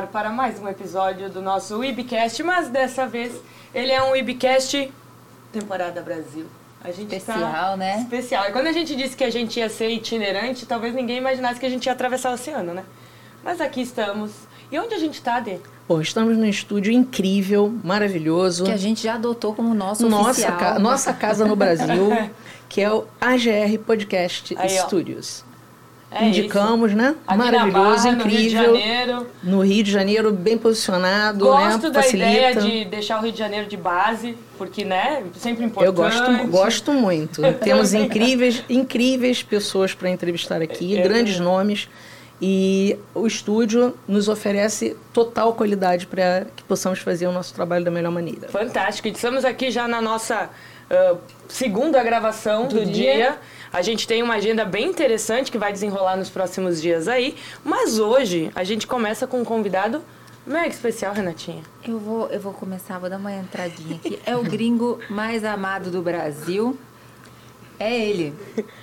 ar para mais um episódio do nosso Webcast, mas dessa vez ele é um Webcast temporada Brasil. A gente especial, tá né? Especial. E quando a gente disse que a gente ia ser itinerante, talvez ninguém imaginasse que a gente ia atravessar o oceano, né? Mas aqui estamos. E onde a gente está, Dê? Bom, estamos num estúdio incrível, maravilhoso. Que a gente já adotou como nosso nossa oficial. Ca nossa casa no Brasil, que é o AGR Podcast Aí, Studios. É Indicamos, isso. né? Aqui Maravilhoso, Barra, incrível. No Rio de Janeiro. No Rio de Janeiro, bem posicionado. Gosto né? da Facilita. ideia de deixar o Rio de Janeiro de base, porque, né, sempre importante. Eu gosto, gosto muito. Temos incríveis, incríveis pessoas para entrevistar aqui, é, grandes é. nomes. E o estúdio nos oferece total qualidade para que possamos fazer o nosso trabalho da melhor maneira. Fantástico. Estamos aqui já na nossa uh, segunda gravação do, do dia. dia. A gente tem uma agenda bem interessante que vai desenrolar nos próximos dias aí. Mas hoje a gente começa com um convidado mega especial, Renatinha. Eu vou, eu vou começar, vou dar uma entradinha aqui. É o gringo mais amado do Brasil. É ele.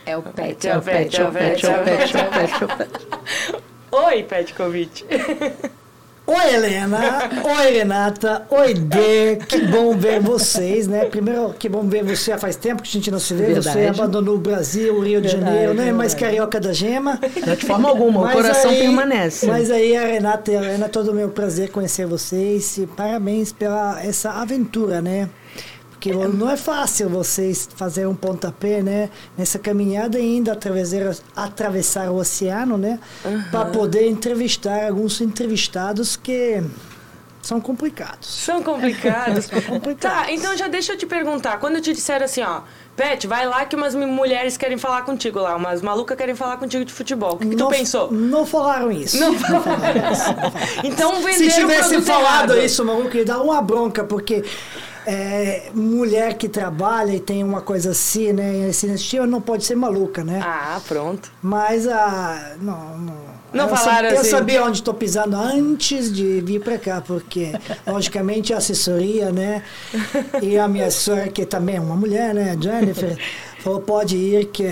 É o Pet. É o Pet, é o Pet, é o Pet, é o Pet. Oi, Petkovic. Oi, Helena. Oi, Renata. Oi, Dê. Que bom ver vocês, né? Primeiro, que bom ver você. Faz tempo que a gente não se vê. Verdade. Você abandonou o Brasil, o Rio de Verdade, Janeiro, não é verdade. mais carioca da gema. Não, de forma alguma, Mas o coração aí- permanece. Mas aí, a Renata e a Helena, todo o meu prazer conhecer vocês. E parabéns pela essa aventura, né? Porque não é fácil vocês fazer um pontapé, né? Nessa caminhada ainda atravessar, atravessar o oceano, né? Para poder entrevistar alguns entrevistados que são complicados. São complicados. complicados. Tá, então já deixa eu te perguntar. Quando eu te disseram assim, ó, Pet, vai lá que umas mulheres querem falar contigo lá, umas malucas querem falar contigo de futebol. O que, que tu Não- pensou? Não falaram isso. Não falaram isso. não falaram. Então Se venderam o tivesse falado errado. isso, maluco, ia dar uma bronca, porque é, mulher que trabalha e tem uma coisa assim, né? Estilo não pode ser maluca, né? Ah, pronto. Mas a. Não, não. Não eu falaram sab- Eu assim? sabia onde estou pisando antes de vir para cá, porque, logicamente, a assessoria, né? E a minha senhora, que também é uma mulher, né? Jennifer, falou: pode ir, que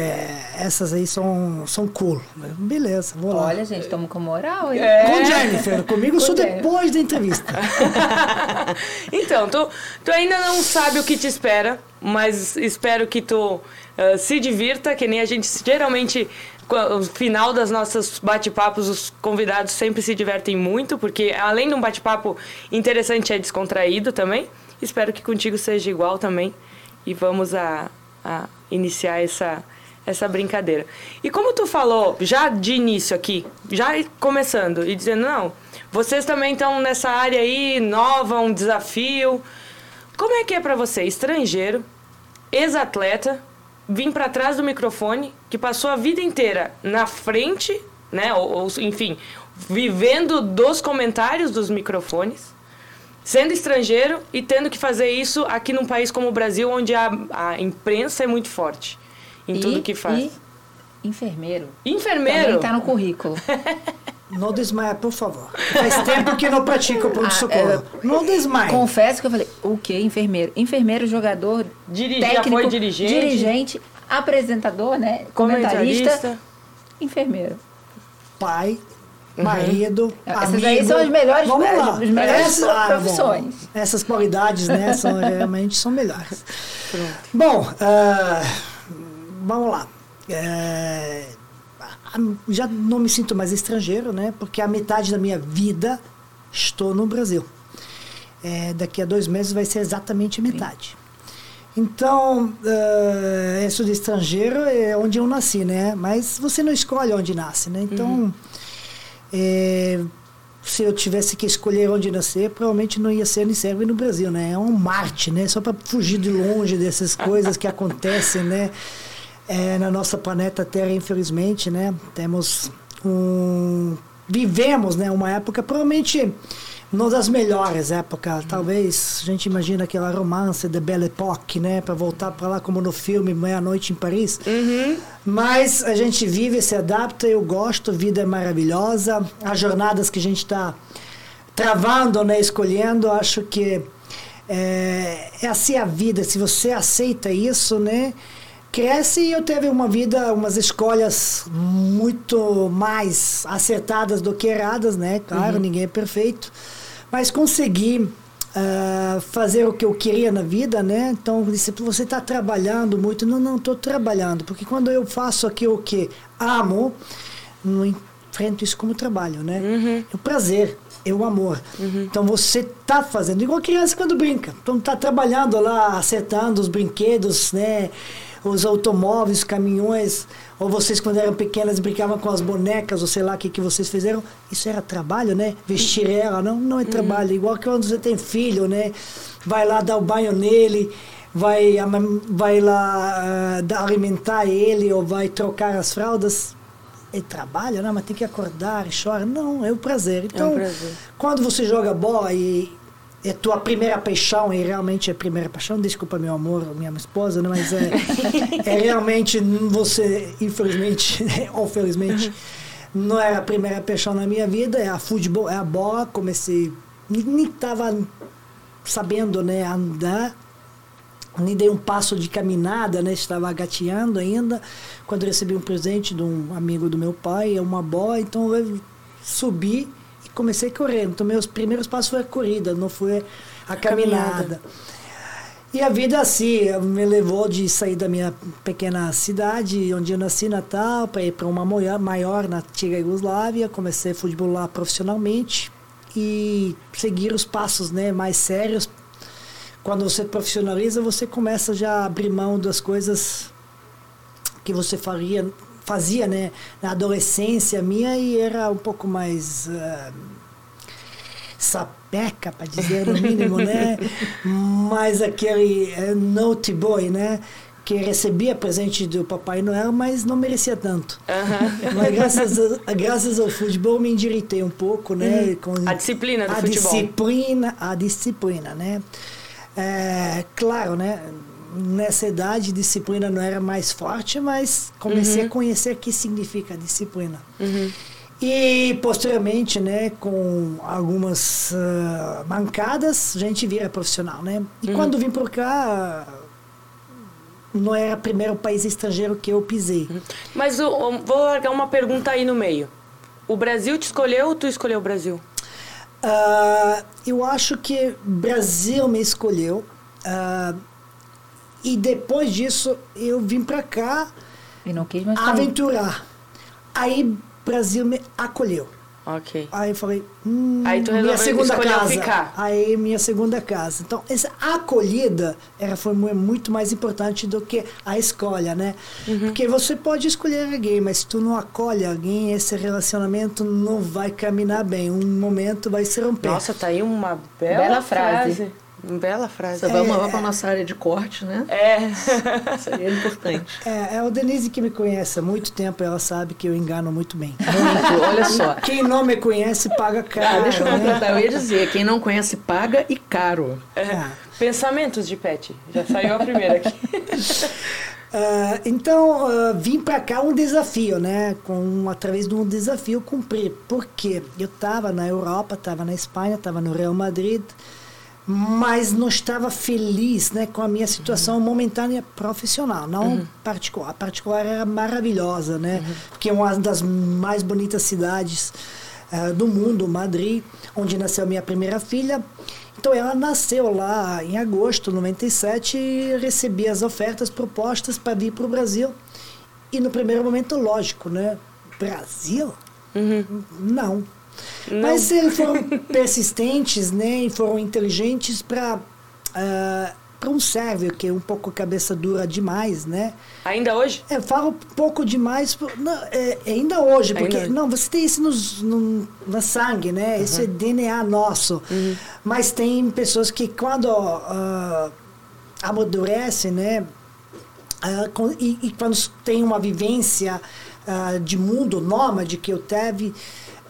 essas aí são, são cool. Beleza, vou lá. Olha, gente, estamos com moral, hein? É. Com Jennifer, comigo só Jennifer. depois da entrevista. então, tu, tu ainda não sabe o que te espera, mas espero que tu ah, se divirta, que nem a gente geralmente. No final das nossas bate-papos, os convidados sempre se divertem muito, porque além de um bate-papo interessante, é descontraído também. Espero que contigo seja igual também. E vamos a, a iniciar essa, essa brincadeira. E como tu falou, já de início aqui, já começando e dizendo, não, vocês também estão nessa área aí, nova, um desafio. Como é que é pra você, estrangeiro, ex-atleta, vir pra trás do microfone, que passou a vida inteira na frente, né, ou, ou, enfim, vivendo dos comentários dos microfones, sendo estrangeiro e tendo que fazer isso aqui num país como o Brasil, onde a, a imprensa é muito forte em E- tudo que faz. E enfermeiro. Enfermeiro. Também tá no currículo. Não desmaia, por favor. Faz tempo que não pratico o Ah, pronto-socorro. é, Não desmaia. Confesso que eu falei, o quê? Enfermeiro. Enfermeiro, jogador, Dirigi- já técnico, foi dirigente? dirigente, apresentador, né? Comentarista, Comentarista. enfermeiro. Pai, marido, Essas amigo. aí são as melhores- Vamos lá. as melhores Essa- ah, profissões. bom, essas qualidades, né, são, realmente são melhores. Bom, ah, vamos lá. É, a- já não me sinto mais estrangeiro, né? Porque a metade da minha vida estou no Brasil. É, daqui a dois meses vai ser exatamente a metade. Então, uh, isso de estrangeiro é onde eu nasci, né? Mas você não escolhe onde nasce, né? Então, é, se eu tivesse que escolher onde nascer, provavelmente não ia ser Unicef no Brasil, né? É um Marte, né? Só para fugir de longe dessas coisas que acontecem, né? É, na nossa planeta Terra, infelizmente, né? Temos um... Vivemos, né? Uma época, provavelmente, não das melhores épocas. Talvez a gente imagina aquela romance de Belle Époque, né? Para voltar para lá como no filme Meia-Noite em Paris. Mas a gente vive, se adapta, eu gosto, vida é maravilhosa. As jornadas que a gente está travando, né, escolhendo, acho que é, é assim a vida. Se você aceita isso, né, cresce e eu teve uma vida, umas escolhas muito mais acertadas do que erradas, né? Claro, ninguém é perfeito, mas consegui ah, fazer o que eu queria na vida, né? Então, disse, você está trabalhando muito. Não, não, estou trabalhando. Porque quando eu faço aquilo que amo, não enfrento isso como trabalho, né? É o prazer, é o amor. Então, você está fazendo. Igual criança quando brinca. Então, está trabalhando lá, acertando os brinquedos, né? Os automóveis, caminhões. Ou vocês, quando eram pequenas, brincavam com as bonecas, ou sei lá o que, que vocês fizeram. Isso era trabalho, né? Vestir ela, não, não é trabalho. Igual que quando você tem filho, né? Vai lá dar o banho nele, vai, vai lá dar- alimentar ele, ou vai trocar as fraldas. É trabalho, né? Mas tem que acordar e chora. Não, é o prazer. Então, prazer. quando você joga bola e é tua primeira paixão, e realmente é a primeira paixão, desculpa meu amor, minha esposa, né? mas é, é realmente você, infelizmente, ou felizmente, não era a primeira paixão na minha vida, é a futebol, é a bola, comecei, nem- estava sabendo né, andar, nem dei um passo de caminhada, né? Estava gateando ainda. Quando recebi um presente de um amigo do meu pai, é uma bola, então eu subi comecei a correr. Então meus primeiros passos foi a corrida, não foi a caminhada. caminhada. E a vida assim me levou de sair da minha pequena cidade, onde eu nasci, Natal, para ir para uma maior, maior na antiga Iugoslávia. Comecei a futebol lá profissionalmente e seguir os passos né, mais sérios. Quando você profissionaliza, você começa já a abrir mão das coisas que você faria, fazia né, na adolescência minha e era um pouco mais ah, sapeca, para dizer no mínimo, né? mais aquele eh, naughty boy, né? Que recebia presente do Papai Noel, mas não merecia tanto. Mas graças, a, graças ao futebol me endireitei um pouco, né? Com A disciplina do a futebol. disciplina, a disciplina, né? É, claro, né? Nessa idade, disciplina não era mais forte, mas comecei Uhum. a conhecer o que significa disciplina. E posteriormente, né, com algumas ah, mancadas, a gente vira profissional, né? E Uhum. quando vim por cá, não era o primeiro país estrangeiro que eu pisei. Mas o- o- vou largar uma pergunta aí no meio. O Brasil te escolheu ou tu escolheu o Brasil? Ah, eu acho que Brasil me escolheu. ah, e depois disso, eu vim para cá E não quis mais sair. aventurar. Aí, Brasil me acolheu. Ok. Aí eu falei, hum, Aí tu minha segunda casa. ficar. Aí minha segunda casa. Então, essa acolhida era, foi mu- muito mais importante do que a escolha, né? Uhum. Porque você pode escolher alguém, mas se tu não acolhe alguém, esse relacionamento não vai caminhar bem. Um momento vai se romper. Nossa, tá aí uma bela, Bela frase. frase. Uma Bela frase. Você vai levar para nossa área de corte, né? É. Isso aí é importante. É, é o Denise que me conhece há muito tempo, ela sabe que eu engano muito bem. Muito, olha só. Quem não me conhece paga Ah, caro. deixa eu né? completar. Eu ia dizer, quem não conhece paga e caro. É. Pensamentos de Pet. Já saiu a primeira aqui. Ah, então, ah, vim para cá um desafio, né? Com, através de um desafio cumprir. Porque eu estava na Europa, estava na Espanha, estava no Real Madrid, mas não estava feliz né, com a minha situação momentânea profissional, não particular. A particular era maravilhosa, né? Porque é uma das mais bonitas cidades ah, do mundo, Madrid, onde nasceu minha primeira filha. Então ela nasceu lá em agosto de 97 e recebi as ofertas propostas para vir para o Brasil. E no primeiro momento, lógico, né? Brasil? Não. Mas eles foram persistentes, né? E foram inteligentes para para um sérvio que é um pouco cabeça dura demais, né? Ainda hoje? É, falo um pouco demais, não, é, é ainda hoje, porque Ainda não, você tem isso nos, no, na sangue, né? Isso é DNA nosso. Mas tem pessoas que quando ah, amadurecem, né? ah, com- e, e quando tem uma vivência ah, de mundo nômade que eu teve,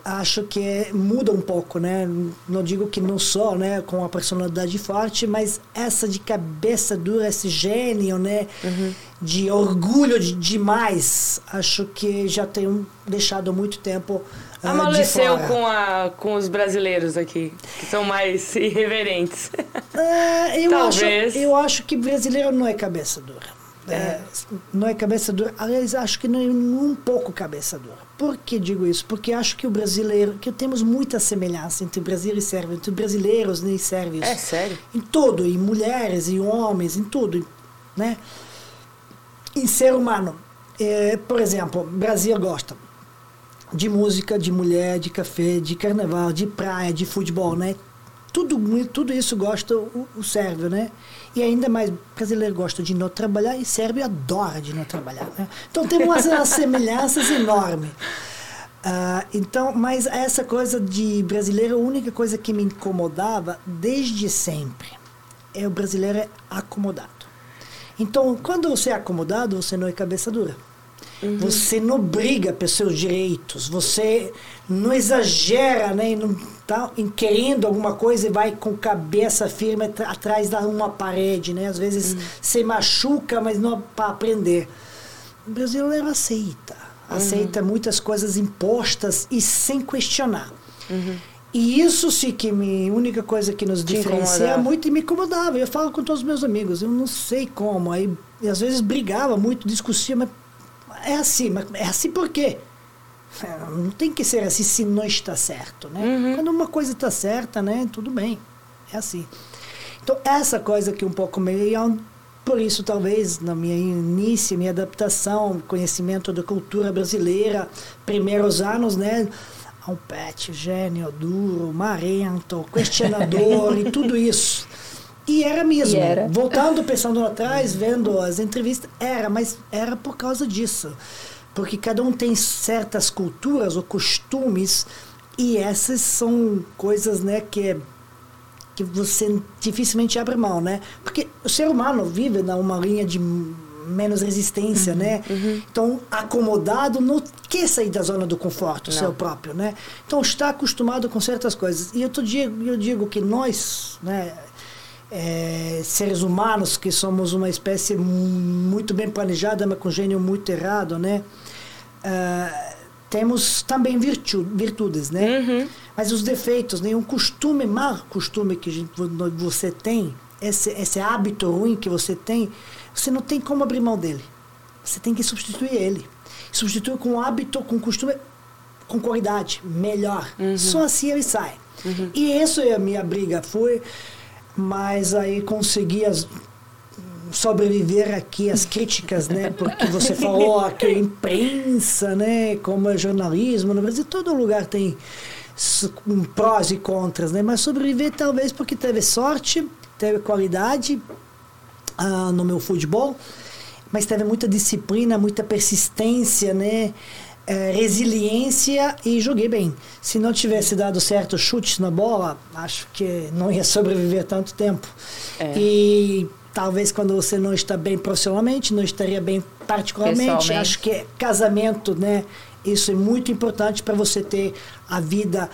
acho que é- muda um pouco, né? Não digo que não sou, né, com uma personalidade forte, mas essa de cabeça dura, esse gênio, né, de orgulho de, demais, acho que já tenho deixado muito tempo de Amoleceu com, a, com os brasileiros aqui, que são mais irreverentes. Ah, eu, acho, Talvez. eu acho que brasileiro não é cabeça dura. É, não é cabeça dura. Aliás, acho que não é um pouco cabeça dura. Por que digo isso? Porque acho que o brasileiro, que temos muita semelhança entre Brasil e Sérvia, entre brasileiros e sérvios. É sério? Em tudo, em mulheres, em homens, em tudo, né? Em ser humano. É, por exemplo, Brasil gosta de música, de mulher, de café, de carnaval, de praia, de futebol, né? Tudo, tudo isso gosta o, o sérvio, né? E ainda mais, brasileiro gosta de não trabalhar e sérvio adora de não trabalhar, né? Então tem umas, semelhanças enormes. Uh, então, mas essa coisa de brasileiro, a única coisa que me incomodava desde sempre é o brasileiro é acomodado. Então, quando você é acomodado, você não é cabeça dura. Uhum. Você não briga pelos seus direitos, você não exagera né, não tá, querendo alguma coisa e vai com cabeça firme atrás de uma parede. Né? Às vezes uhum. você machuca, mas não para aprender. O brasileiro aceita, aceita uhum. muitas coisas impostas e sem questionar. Uhum. E isso sim que me, a única coisa que nos Te diferencia muito e me incomodava. Eu falo com todos os meus amigos, eu não sei como. Aí, às vezes brigava muito, discutia, mas é assim, mas é assim por quê? É, não tem que ser assim se não está certo, né? Uhum. Quando uma coisa está certa, né? Tudo bem, é assim. Então, essa coisa que um pouco meio... Por isso, talvez, na minha início, minha adaptação, conhecimento da cultura brasileira, primeiros anos, né? Um pet, gênio, duro, marento, questionador e tudo isso. E era mesmo. E era. Voltando, pensando atrás, vendo as entrevistas, era, mas era por causa disso. Porque cada um tem certas culturas ou costumes e essas são coisas, né, que que você dificilmente abre mão, né? Porque o ser humano vive numa linha de menos resistência, uhum, né? Uhum. Então, acomodado não quer sair da zona do conforto, não. seu próprio, né? Então, está acostumado com certas coisas. E eu, digo, eu digo que nós, né, é, seres humanos, que somos uma espécie muito bem planejada, mas com gênio muito errado, né? Uh, temos também virtu virtudes, né? Uhum. Mas os defeitos, nenhum né? costume, mau costume que gente, você tem, esse, esse hábito ruim que você tem, você não tem como abrir mão dele. Você tem que substituir ele. Substituir com hábito, com costume, com qualidade, melhor. Uhum. Só assim ele sai. Uhum. E isso é a minha briga. Foi mas aí consegui as, sobreviver aqui às críticas, né? Porque você falou que a imprensa, né? Como é jornalismo no Brasil, todo lugar tem prós e contras, né? Mas sobreviver talvez porque teve sorte, teve qualidade ah, no meu futebol, mas teve muita disciplina, muita persistência, né? É, resiliência e joguei bem. Se não tivesse dado certo chutes na bola, acho que não ia sobreviver tanto tempo. É. E talvez quando você não está bem profissionalmente, não estaria bem particularmente. Acho que casamento, né? Isso é muito importante para você ter a vida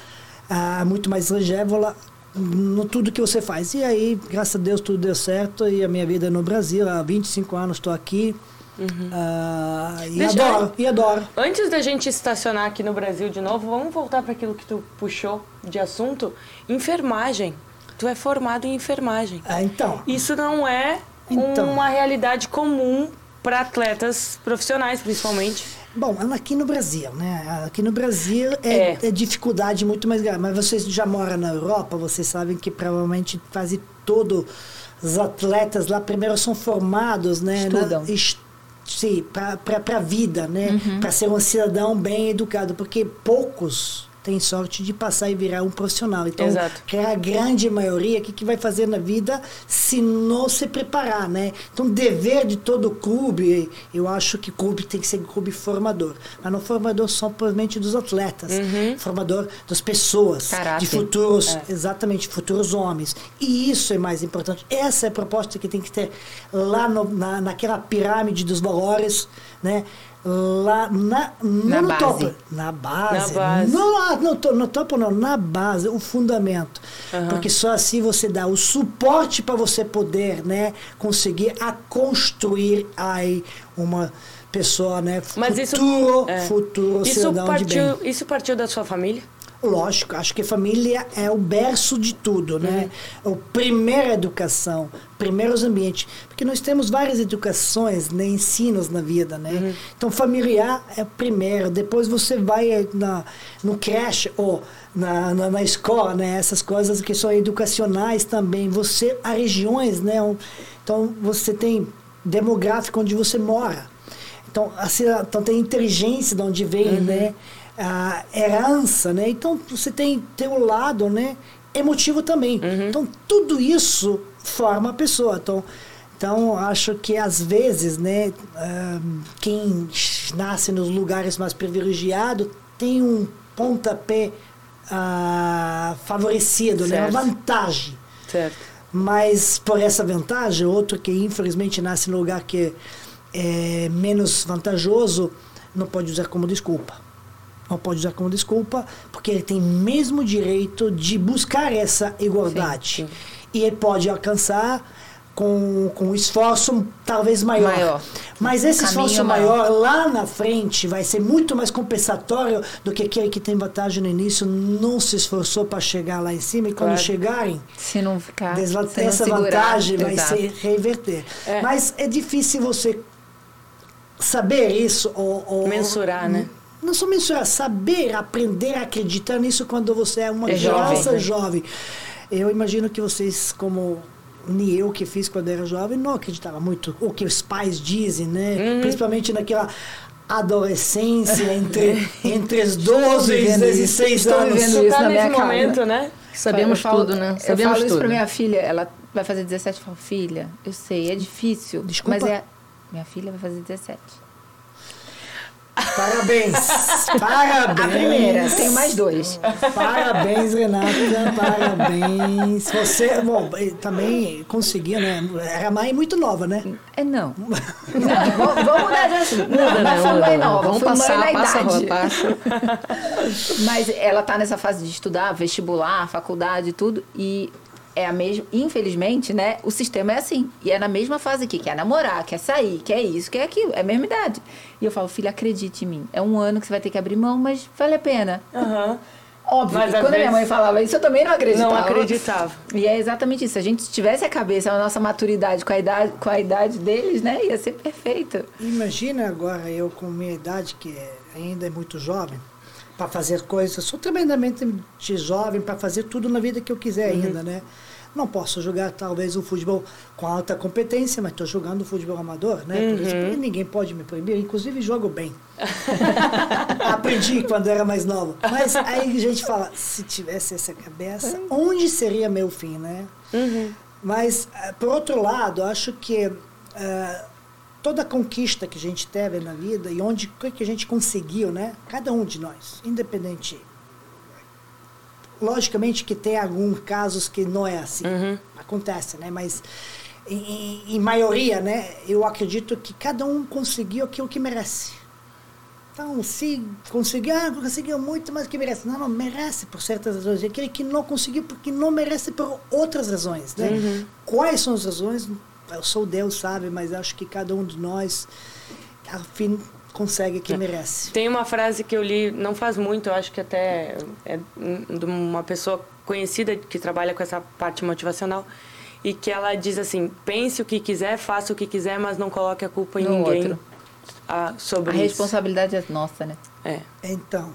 ah, muito mais longeva no tudo que você faz. E aí, graças a Deus, tudo deu certo e a minha vida é no Brasil. Há 25 anos estou aqui. Uhum. Uh, e Deixa adoro, eu... e adoro. Antes da gente estacionar aqui no Brasil de novo, vamos voltar para aquilo que tu puxou de assunto. Enfermagem. Tu é formado em enfermagem. Ah, então. Isso não é então. uma realidade comum para atletas profissionais, principalmente. Bom, aqui no Brasil, né? Aqui no Brasil é, é. é dificuldade muito mais grave. Mas vocês já moram na Europa, vocês sabem que provavelmente quase todos os atletas lá primeiro são formados, né? Estudam. Na, para a vida, né? Uhum. Para ser um cidadão bem educado, porque poucos tem sorte de passar e virar um profissional. Então, Exato. que é a grande maioria, o que, que vai fazer na vida se não se preparar, né? Então, dever de todo clube, eu acho que clube tem que ser clube formador. Mas não formador somente dos atletas, uhum. formador das pessoas, Caráter. de futuros, é. exatamente, futuros homens. E isso é mais importante. Essa é a proposta que tem que ter lá no, na, naquela pirâmide dos valores, né? Lá na, na no base. topo. Na base. Na base. No, no, no, topo não, na base, o fundamento. Uhum. Porque só assim você dá o suporte para você poder né, conseguir a construir aí uma pessoa, né? Mas futuro, isso, é. futuro isso partiu, Isso partiu da sua família? Lógico, acho que família é o berço de tudo, né? Uhum. A primeira educação, primeiros ambientes. Porque nós temos várias educações, né, ensinos na vida, né? Uhum. Então, familiar é o primeiro. Depois você vai na, no creche ou na, na, na escola, né? Essas coisas que são educacionais também. Você, há regiões, né? Então, você tem demográfico onde você mora. Então, assim, então tem inteligência de onde vem, né? A herança, né? Então, você tem teu lado, né? Emotivo também. Então, tudo isso forma a pessoa. Então, então acho que às vezes, né? quem nasce nos lugares mais privilegiados tem um pontapé ah, favorecido, né? Uma Certo. vantagem. Certo. Mas por essa vantagem, outro que infelizmente nasce no lugar que é menos vantajoso, não pode usar como desculpa. Não pode usar como desculpa, porque ele tem mesmo direito de buscar essa igualdade. Sim, sim. E ele pode alcançar com, com um esforço talvez maior. Maior. Mas esse Caminho esforço maior. maior lá na frente vai ser muito mais compensatório do que aquele que tem vantagem no início não se esforçou para chegar lá em cima e quando Claro. chegarem Se não ficar. Desla- se não essa segurar, vantagem vai exato. ser reverter. É. Mas é difícil você saber isso ou, ou- Mensurar, né? Não só mensurar, saber, aprender a acreditar nisso quando você é uma É jovem, criança né? jovem. Eu imagino que vocês, como nem eu que fiz quando era jovem, não acreditava muito o que os pais dizem, né? Uhum. Principalmente naquela adolescência entre, entre os 12 e vivendo isso. 16 Estou anos. vivendo Tu isso tá na minha nesse casa. momento, né? Sabemos Eu falo- tudo, né? Eu Sabemos falo isso tudo. pra minha filha, ela vai fazer 17, eu falo, filha, eu sei, é difícil, Desculpa? mas é... Minha filha vai fazer 17. Parabéns! Parabéns! A primeira, tenho mais dois. Parabéns, Renata, parabéns. Você, bom, também conseguiu, né? Era mãe muito nova, né? É não. não vamos, mudar de assunto. Não, né? foi Muda, mãe né? nova, Vamos passar, mãe na passa idade. passa. Mas ela tá nessa fase de estudar, vestibular, faculdade e tudo, e é a mesma, infelizmente, né, o sistema é assim. E é na mesma fase aqui, quer namorar, quer sair, quer isso, quer aquilo, é a mesma idade. E eu falo, filha, acredite em mim. É um ano que você vai ter que abrir mão, mas vale a pena. Aham. Óbvio, Mas que quando minha mãe falava isso, eu também não acreditava. Não acreditava. E é exatamente isso. Se a gente tivesse a cabeça, a nossa maturidade com a idade, com a idade deles, né, ia ser perfeito. Imagina agora eu com minha idade, que é- ainda é muito jovem, para fazer coisas, sou tremendamente jovem para fazer tudo na vida que eu quiser ainda, né? Não posso jogar talvez o futebol com alta competência, mas estou jogando futebol amador, né? Por isso que ninguém pode me proibir, inclusive jogo bem. Aprendi quando era mais nova. Mas aí a gente fala, se tivesse essa cabeça, onde seria meu fim, né? Mas, eh, por outro lado, acho que eh, toda conquista que a gente teve na vida e onde o que a gente conseguiu, né? Cada um de nós, independente. Logicamente que tem alguns casos que não é assim. Acontece, né? Mas em, em- maioria, né? Eu acredito que cada um conseguiu aquilo que merece. Então, se conseguiu, ah, conseguiu muito, mas que merece. Não, não, merece por certas razões. E aquele que não conseguiu, porque não merece por outras razões. Né? Quais são as razões? Eu sou Deus, sabe, mas acho que cada um de nós, ao fim, consegue que merece. Tem uma frase que eu li não faz muito, eu acho que até é de uma pessoa conhecida que trabalha com essa parte motivacional e que ela diz assim: pense o que quiser, faça o que quiser, mas não coloque a culpa em No ninguém outro. ah, sobre A isso. responsabilidade é nossa, né? É. Então,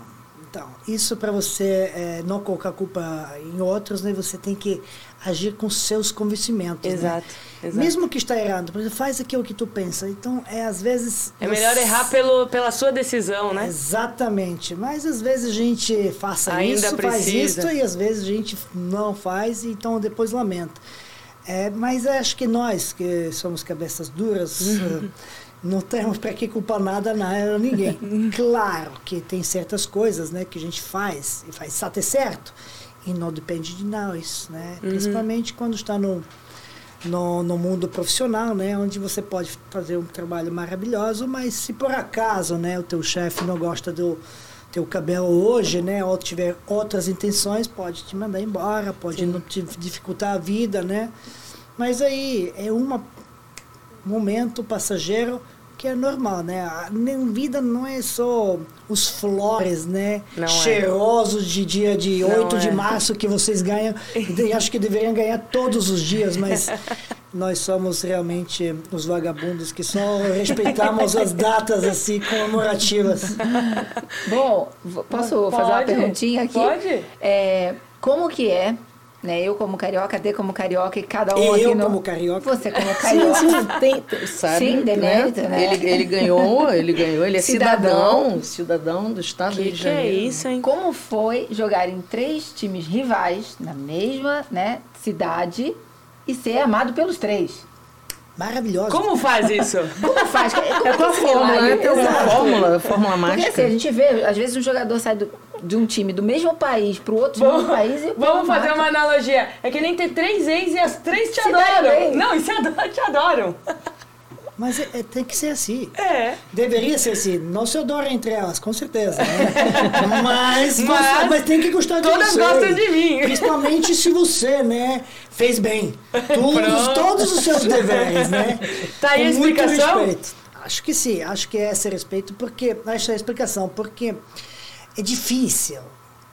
então isso para você eh, não colocar a culpa em outros, né? Você tem que agir com seus convencimentos. né? Exato, exato. Mesmo que está errado, por exemplo, faz aquilo que tu pensa. Então, é às vezes É melhor você- errar pelo, pela sua decisão, né? Exatamente. Mas às vezes a gente faça Ainda isso, faz precisa. isso, e às vezes a gente não faz, e então depois lamenta. É, mas acho que nós, que somos cabeças duras, Uhum. não temos para que culpar nada, nada, ninguém. claro que tem certas coisas né, que a gente faz, e faz até certo, e não depende de nós, né? Uhum. Principalmente quando está no, no, no mundo profissional, né, onde você pode fazer um trabalho maravilhoso, mas se por acaso, né, o teu chefe não gosta do teu cabelo hoje, né, ou tiver outras intenções, pode te mandar embora, pode não te dificultar a vida, né? Mas aí é um momento passageiro que é normal, né? A nem- vida não é só os flores, né? Não é. Cheirosos de dia de Não 8 de é. março que vocês ganham. E acho que deveriam ganhar todos os dias, mas nós somos realmente os vagabundos que só respeitamos as datas assim comemorativas. Bom, posso fazer uma Pode? perguntinha aqui? Pode. É, como que é, né? Eu como carioca, D como carioca e cada um aqui eu no... como carioca. Você como Sim, carioca. sim, tem, tem- sabe? Sim, demérito, né? Ele, ele ganhou, ele ganhou, ele é Cidadão. cidadão, cidadão do estado Que de que é Janeiro. isso, hein? Como foi jogar em três times rivais na mesma né, cidade e ser amado pelos três? Maravilhoso. Como faz isso? Como faz? Como É que tua fórmula, né? Tem uma fórmula, fórmula Porque assim, mágica. a gente vê, às vezes um jogador sai do- de um time do mesmo país pro outro Vamos, mesmo país e vamos fazer uma analogia. É que nem ter três ex e as três te Se adoram. Não, e se adoram, te adoram. Mas é- é- tem que ser assim. É. Deveria ser assim. Não se adora entre elas, com certeza. né? mas, Mas mas tem que gostar de todas você. gostam de mim. Principalmente se você, né, fez bem. Todos, todos os seus deveres, né? Tá aí a Com muito explicação? respeito. Acho que sim, acho que é esse respeito, porque. Essa é a explicação, porque é difícil,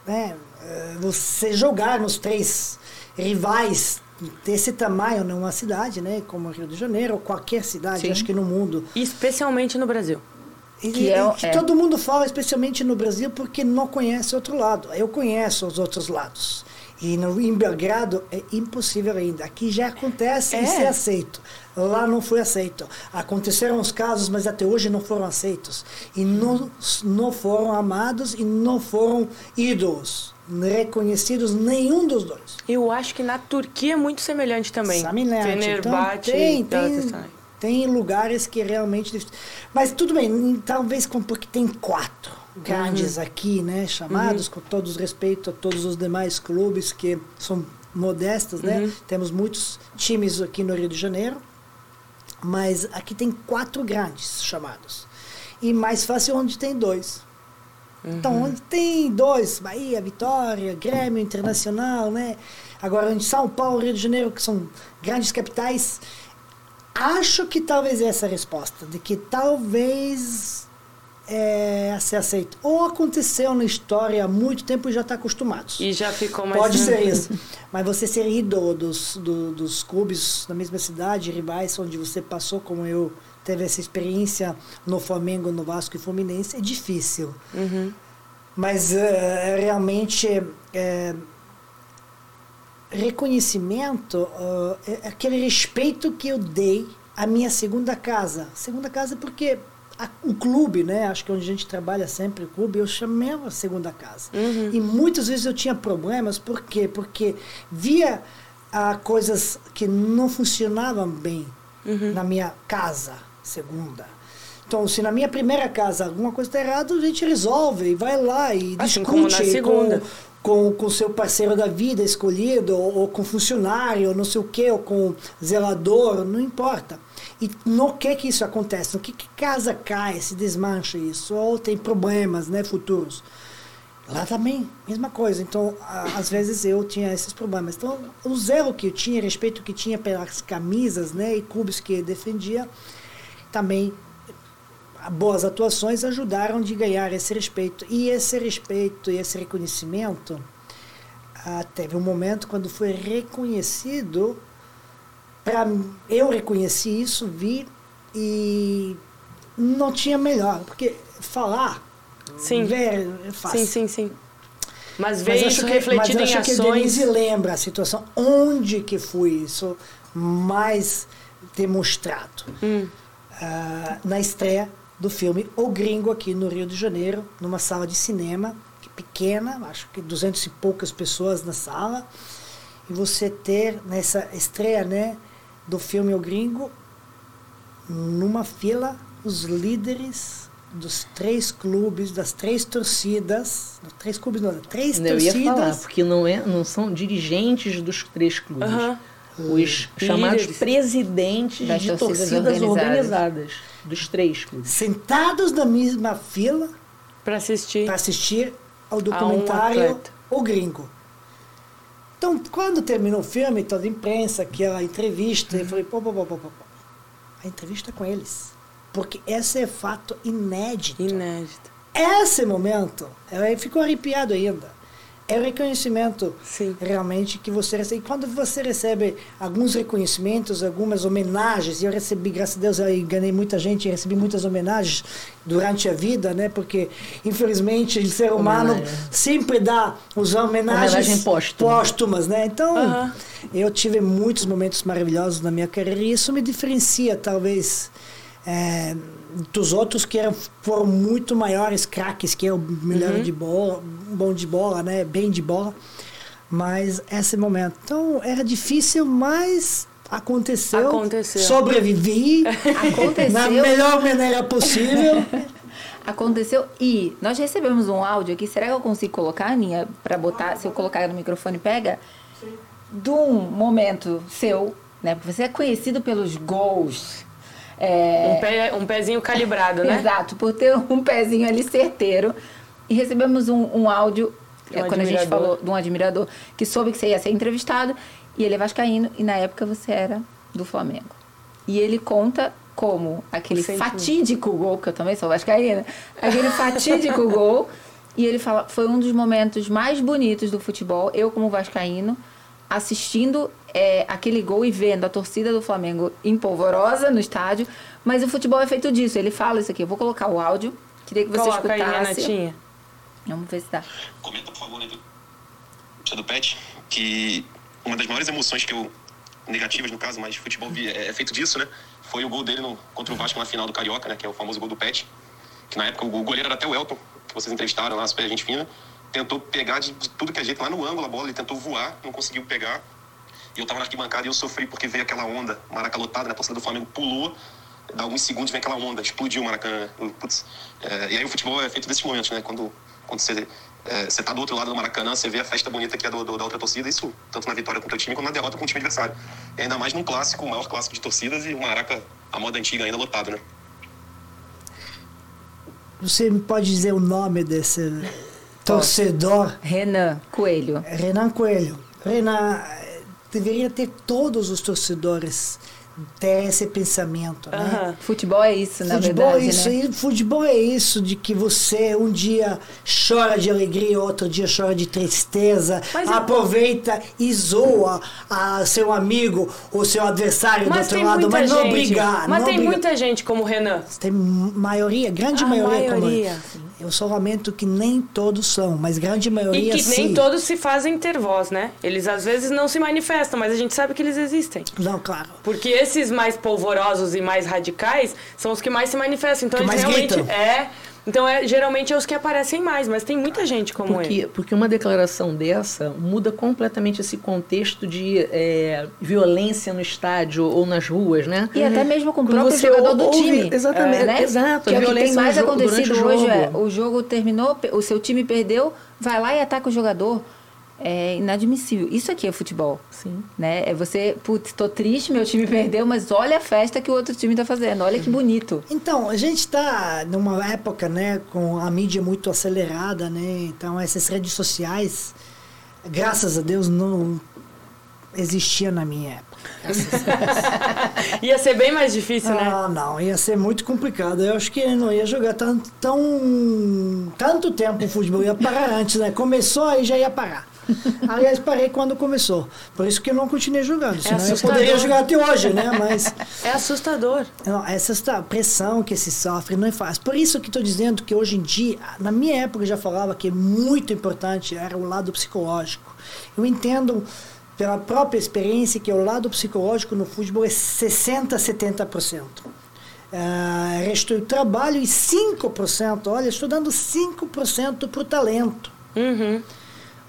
né? eh, Você jogar nos três rivais desse tamanho numa cidade, né? Como Rio de Janeiro, ou qualquer cidade, Sim. acho que no mundo. Especialmente no Brasil. E, Que é que é. todo mundo fala, especialmente no Brasil, porque não conhece outro lado. Eu conheço os outros lados. E no, em Belgrado é impossível ainda. Aqui já acontece É. e ser aceito. Lá não foi aceito. Aconteceram os casos, mas até hoje não foram aceitos. E não, não foram amados e não foram ídolos. Reconhecidos nenhum dos dois. Eu acho que na Turquia é muito semelhante também. Semelhante. Então, tem, tem, tem lugares que realmente. Mas tudo bem, em- talvez porque tem quatro grandes Uhum. aqui, né? Chamados, com todo os respeito a todos os demais clubes que são modestos, né? Uhum. Temos muitos times aqui no Rio de Janeiro, mas aqui tem quatro grandes chamados. E mais fácil onde tem dois. Então, Uhum. onde tem dois, Bahia, Vitória, Grêmio, Internacional, né? Agora, em São Paulo, Rio de Janeiro, que são grandes capitais, acho que talvez essa é a resposta, de que talvez é, se aceito. Ou aconteceu na história há muito tempo e já está acostumados. E já ficou mais... Pode ser isso. Mas você ser ídolo dos, do- dos clubes da mesma cidade, rivais, onde você passou, como eu, teve essa experiência no Flamengo, no Vasco e Fluminense, é difícil. Uhum. Mas eh, realmente eh, reconhecimento eh, é aquele respeito que eu dei à minha segunda casa. Segunda casa porque a- o clube, né? Acho que onde a gente trabalha sempre, o clube, eu chamei a segunda casa. E muitas vezes eu tinha problemas, por quê? Porque via ah, coisas que não funcionavam bem na minha casa, segunda. Então, se na minha primeira casa alguma coisa está errada, a gente resolve e vai lá e Assim como na discute segunda. com com o seu parceiro da vida escolhido, ou, ou com funcionário, ou não sei o quê, ou com zelador, não importa. E no que que isso acontece? No que que casa cai, se desmancha isso, ou tem problemas né, futuros. Lá também, mesma coisa. Então, às vezes eu tinha esses problemas. Então, o zelo que eu tinha, respeito que tinha pelas camisas né, e clubes que defendia, também boas atuações ajudaram de ganhar esse respeito. E esse respeito e esse reconhecimento, ah, teve um momento quando foi reconhecido, pra, eu reconheci isso, vi e não tinha melhor, porque falar, Sim. ver, é fácil. Sim, sim, sim. Mas ver Mas isso acho que, refletido mas em acho que ações... Denise lembra a situação onde que foi isso mais demonstrado. Hum. Ah, na estreia do filme O Gringo aqui no Rio de Janeiro, numa sala de cinema que pequena, acho que duzentos e poucas pessoas na sala, e você ter nessa estreia, né, do filme O Gringo, numa fila os líderes dos três clubes, das três torcidas, dos três clubes não, das três Eu ia falar, torcidas, porque não, é, não são dirigentes dos três clubes. Aham. Os chamados Líderes. presidentes Das de torcidas torcidas organizadas. organizadas. dos três clubes. sentados na mesma fila Pra assistir. para assistir ao documentário atleta. O Gringo. Então, quando terminou o filme, toda a imprensa, aquela entrevista, eu falei, pô, pô, pô, pô, pô, pô. A entrevista é com eles. porque esse é fato inédito. Inédito. Esse momento, eu fico arrepiado ainda. É o reconhecimento Sim. realmente que você recebe. E quando você recebe alguns reconhecimentos, algumas homenagens, e eu recebi, graças a Deus, eu enganei muita gente, recebi muitas homenagens durante a vida, né? Porque, infelizmente, o ser humano Homenagem. sempre dá as homenagens Homenagem póstuma. póstumas, né? Então, eu tive muitos momentos maravilhosos na minha carreira e isso me diferencia, talvez, é, dos outros que eram, foram muito maiores craques que eu, melhor Uhum. de bola, bom de bola, né? Bem de bola. Mas esse momento. Então, era difícil, mas aconteceu. Aconteceu. Sobrevivi. Aconteceu. Na melhor maneira possível. Aconteceu e nós recebemos um áudio aqui. Será que eu consigo colocar, Aninha, para botar? Se eu colocar no microfone, pega? De um momento seu, né? Porque você é conhecido pelos gols. É, Um, pé, um pezinho calibrado, né? Exato, por ter um pezinho ali certeiro. E recebemos um, um áudio, De um é, quando a gente falou de um admirador, que soube que você ia ser entrevistado, e ele é vascaíno, e na época você era do Flamengo. E ele conta como aquele fatídico gol, que eu também sou vascaína, aquele fatídico gol, e ele fala, foi um dos momentos mais bonitos do futebol, eu como vascaíno, assistindo é, aquele gol e vendo a torcida do Flamengo empolvorosa no estádio, mas o futebol é feito disso, ele fala isso aqui, eu vou colocar o áudio, queria que você Coloca aí, escutasse. Renatinha. Vamos ver se dá. Comenta, por favor, né, do, do Pet, que uma das maiores emoções que eu. negativas no caso, mas futebol é, é feito disso, né? Foi o gol dele no, contra o Vasco na final do Carioca, né? Que é o famoso gol do Pet. Que na época o goleiro era até o Elton, que vocês entrevistaram lá, super gente fina. Tentou pegar de, tudo que é jeito lá no ângulo a bola, ele tentou voar, não conseguiu pegar. E eu tava na arquibancada e eu sofri porque veio aquela onda, Maraca lotada, né? A torcida do Flamengo pulou, dá alguns segundos vem aquela onda, explodiu o Maracanã. Putz, é, e aí o futebol é feito desses momentos, né? Quando, quando você, é, você tá do outro lado do Maracanã, você vê a festa bonita que é do, do- da outra torcida, isso tanto na vitória com o time quanto na derrota com o time adversário. E ainda mais num clássico, o maior clássico de torcidas e o Maraca, a moda antiga ainda lotado, né? Você me pode dizer o nome desse torcedor? Renan Coelho. Renan Coelho. Renan, deveria ter todos os torcedores ter esse pensamento, né? Futebol é isso, na futebol verdade, é isso, né? e futebol é isso de que você um dia chora de alegria, outro dia chora de tristeza, Mas eu- aproveita e zoa a seu amigo ou seu adversário do Mas outro tem lado, mas não gente. brigar. Mas não tem brigar. muita gente como o Renan. Tem maioria, grande A maioria, como maioria. Eu só lamento que nem todos são, mas grande E maioria que sim. nem todos se fazem ter voz, né? Eles às vezes não se manifestam, mas a gente sabe que eles existem. Não, claro. Porque esses mais polvorosos e mais radicais são os que mais se manifestam. Então Que eles realmente gritam. é. Então é geralmente é os que aparecem mais, mas tem muita gente como ele. Porque, porque uma declaração dessa muda completamente esse contexto de é, violência no estádio ou nas ruas, né? E até mesmo com o próprio você jogador do ouve- time. exatamente, né? exato, Que a é o que tem mais acontecido durante o hoje. É, jogo. o jogo terminou, o seu time perdeu, vai lá e ataca o jogador. É inadmissível. Isso aqui é futebol. Sim. Né? É você, putz, tô triste, meu time perdeu, mas olha a festa que o outro time tá fazendo. Olha que bonito. Então, a gente está numa época, né, com a mídia muito acelerada, né? Então, essas redes sociais, graças a Deus, não existia na minha época. Ia ser bem mais difícil, né? Ah, não, ia ser muito complicado. Eu acho que não ia jogar tão, tão tanto tempo o futebol. Ia parar antes, né? Começou aí já ia parar. Aliás, parei quando começou. Por isso que eu não continuei jogando. Senão eu assustador. poderia jogar até hoje, né? Mas É assustador. não, essa pressão que se sofre não é fácil. Por isso que estou dizendo que hoje em dia, na minha época eu já falava que muito importante era o lado psicológico. Eu entendo pela própria experiência que o lado psicológico no futebol é 60, 70%. Ah, resto do trabalho e 5%, olha, estou dando 5% para o talento. Uhum.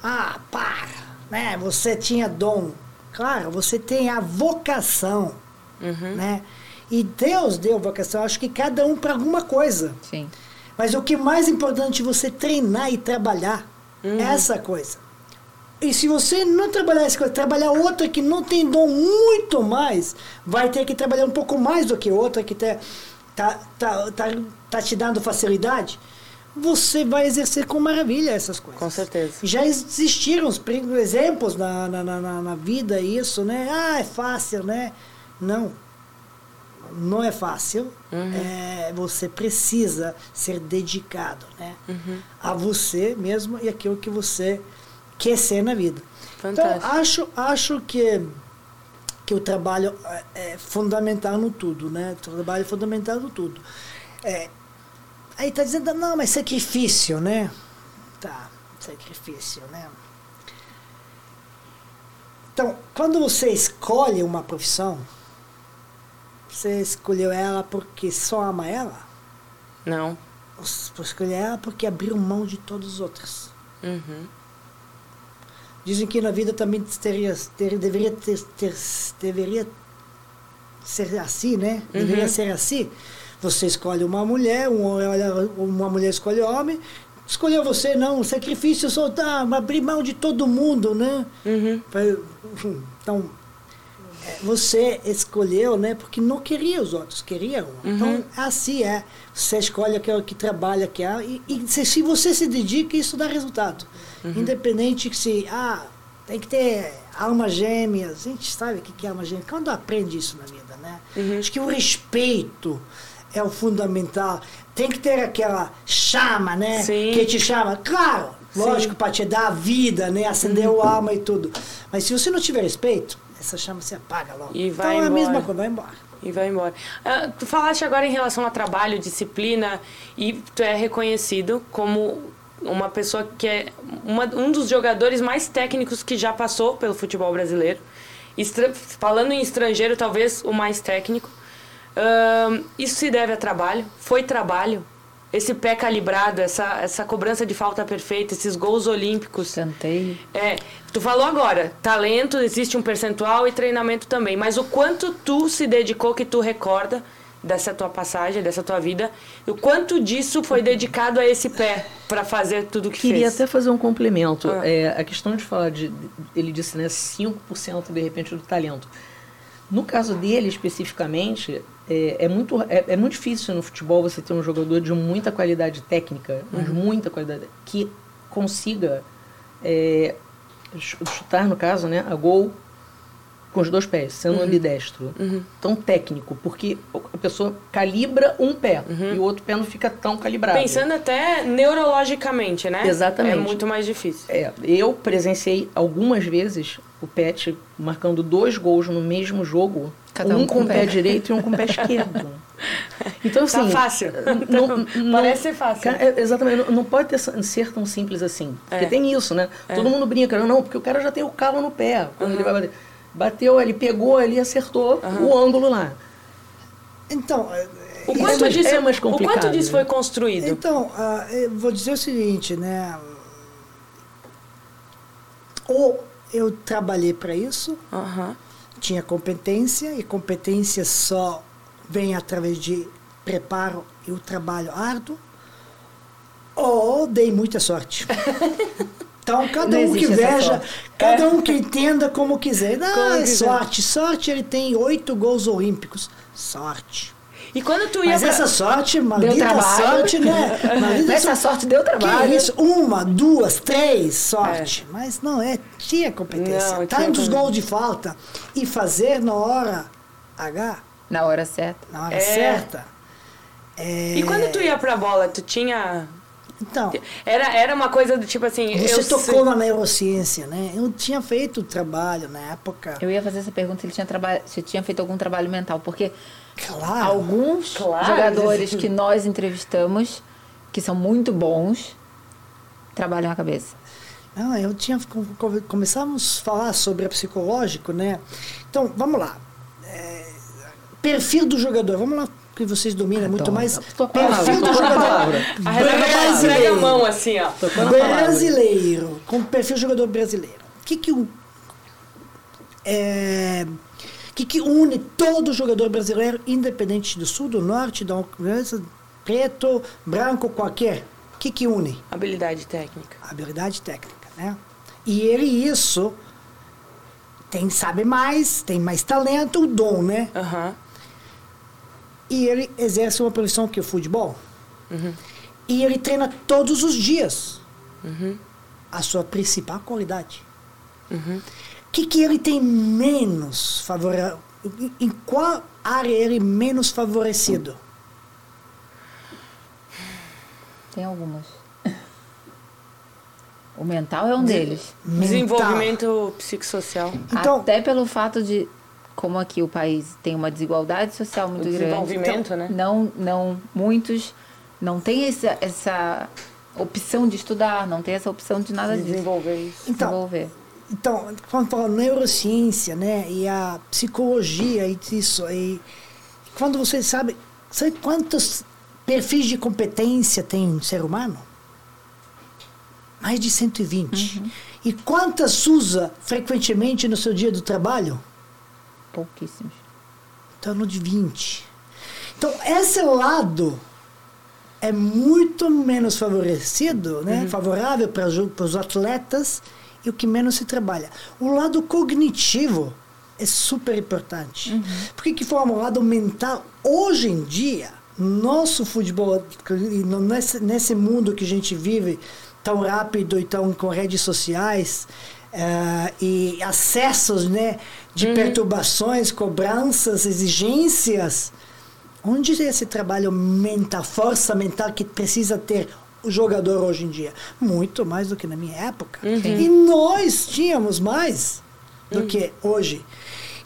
Ah, para, né? Você tinha dom. Claro, você tem a vocação, né? E Deus deu vocação, acho que cada um para alguma coisa. Sim. Mas o que é mais importante é você treinar e trabalhar essa coisa. E se você não trabalhar essa coisa, trabalhar outra que não tem dom muito mais, vai ter que trabalhar um pouco mais do que outra que tá, tá, tá, tá, tá te dando facilidade, você vai exercer com maravilha essas coisas. Com certeza. Já existiram exemplos na, na, na, na- vida isso, né? Ah, é fácil, né? Não. não é fácil. Uhum. É, você precisa ser dedicado né? Uhum. a você mesmo e aquilo que você quer ser na vida. Fantástico. Então, acho, acho que, que o trabalho é, é fundamental no tudo, né? O trabalho é fundamental no tudo. É, aí tá dizendo, não, mas sacrifício, né? Tá, sacrifício, né? Então, quando você escolhe uma profissão, você escolheu ela porque só ama ela? Não. Você escolheu ela porque abriu mão de todas as outras. Uhum. Dizem que na vida também teria, ter, deveria, ter, ter, deveria ser assim, né? Deveria ser assim. Você escolhe uma mulher, um, uma mulher escolhe homem, escolheu você, não, sacrifício soltar, abrir mão de todo mundo, né? Uhum. Então, é, você escolheu, né? Porque não queria os outros, queria um. Então, assim é. Você escolhe aquele que trabalha, que é, e, e se, se você se dedica, isso dá resultado. Independente que se, ah, tem que ter alma gêmea. A gente sabe o que é alma gêmea. Quando aprende isso na vida, né? Acho que o respeito é o fundamental. Tem que ter aquela chama, né? Sim. Que te chama. Claro, lógico, para te dar a vida, né? Acender o alma e tudo. Mas se você não tiver respeito, essa chama se apaga logo. E vai então é a mesma embora. coisa, vai embora. E vai embora. Ah, tu falaste agora em relação a trabalho, disciplina, e tu é reconhecido como uma pessoa que é uma- um dos jogadores mais técnicos que já passou pelo futebol brasileiro. Estra- falando em estrangeiro, talvez o mais técnico. Ahn, isso se deve a trabalho? Foi trabalho? Esse pé calibrado, essa, essa cobrança de falta perfeita, esses gols olímpicos. Canteio. É, tu falou agora, talento, existe um percentual e treinamento também, mas o quanto tu se dedicou que tu recorda dessa tua passagem, dessa tua vida, e o quanto disso foi dedicado a esse pé para fazer tudo que Queria fez. até fazer um complemento. Ah. É, a questão de falar de. Ele disse, né? 5% de repente do talento. No caso dele especificamente, é, é muito, é, é muito difícil no futebol você ter um jogador de muita qualidade técnica, mas muita qualidade, que consiga é, ch- chutar, no caso, né, a gol com os dois pés, sendo ambidestro. Tão técnico, porque a pessoa calibra um pé e o outro pé não fica tão calibrado. Pensando até neurologicamente, né? Exatamente. É muito mais difícil. É, eu presenciei algumas vezes o Pet marcando dois gols no mesmo jogo, Cada um, um com o pé pé. direito e um com o pé esquerdo. Então, assim. Tá fácil. Não, não- Parece ser fácil. É, exatamente, não, pode ter, ser tão simples assim. Porque É. tem isso, né? Todo mundo brinca, não, porque o cara já tem o calo no pé. Quando ele vai bater. Bateu, ele pegou ali, acertou o ângulo lá. Então, é, O quanto, é mais- disso, é mais o quanto complicado, disso né? foi construído? Então, eu vou dizer o seguinte, né? Ou eu trabalhei para isso, Aham. tinha competência, e competência só vem através de preparo e o trabalho árduo, ou dei muita sorte. Então, cada Não um que veja, cada um que entenda como quiser. Não, Como é quiser. sorte. Sorte, ele tem oito gols olímpicos. Sorte. E quando tu ia Mas pra... essa sorte, maldita sorte, né? Maldita Essa sorte deu trabalho. Que isso? Uma, duas, três, sorte. Mas não, é, tinha competência. Não, Tantos como- gols de falta. E fazer na hora H, Na hora certa. na hora É. certa. É, E quando tu ia pra bola, tu tinha... Então, Era, era uma coisa do tipo assim... você eu tocou sei- na neurociência, né? Eu tinha feito trabalho na época. Eu ia fazer essa pergunta se ele tinha, traba... se tinha feito algum trabalho mental, porque Claro. alguns Claro. jogadores que nós entrevistamos, que são muito bons, trabalham a cabeça. Não, eu tinha com- com- começamos a falar sobre a psicológico, né? Então, vamos lá. É, perfil do jogador, vamos lá que vocês dominam muito Então, mais. tô Perfil do jogador palavra. A mão assim, ó. Brasileiro, com perfil jogador brasileiro. O que que o é, que que une todo jogador brasileiro, independente do sul, do norte, da preto, branco, qualquer? O que que une? Habilidade técnica. habilidade técnica, né? E ele isso tem sabe mais, tem mais talento, o dom, né? Aham. E ele exerce uma profissão que é o futebol. E ele treina todos os dias. A sua principal qualidade. O que, que ele tem menos favorável? Em, qual área ele menos favorecido? Tem algumas. O mental é um deles. Desenvolvimento psicossocial. Então- Até pelo fato de, como aqui o país tem uma desigualdade social muito O grande. desenvolvimento, né? Não, não, muitos não têm essa, essa opção de estudar, não tem essa opção de nada disso. Desenvolver isso. Então, Desenvolver. Então, quando fala neurociência, né, e a psicologia e isso, e quando você sabe, sabe quantos perfis de competência tem um ser humano? Mais de 120. E quantas usa frequentemente no seu dia do trabalho? Pouquíssimos. Em torno de 20. Então, esse lado é muito menos favorecido, né? favorável para os atletas e o que menos se trabalha. O lado cognitivo é super importante. Porque que forma o lado mental, hoje em dia, nosso futebol, no- nesse, nesse mundo que a gente vive, tão rápido e tão com redes sociais, eh, e acessos né, de perturbações, cobranças, exigências, onde é esse trabalho mental, força mental que precisa ter o jogador hoje em dia? Muito mais do que na minha época. E nós tínhamos mais do que hoje.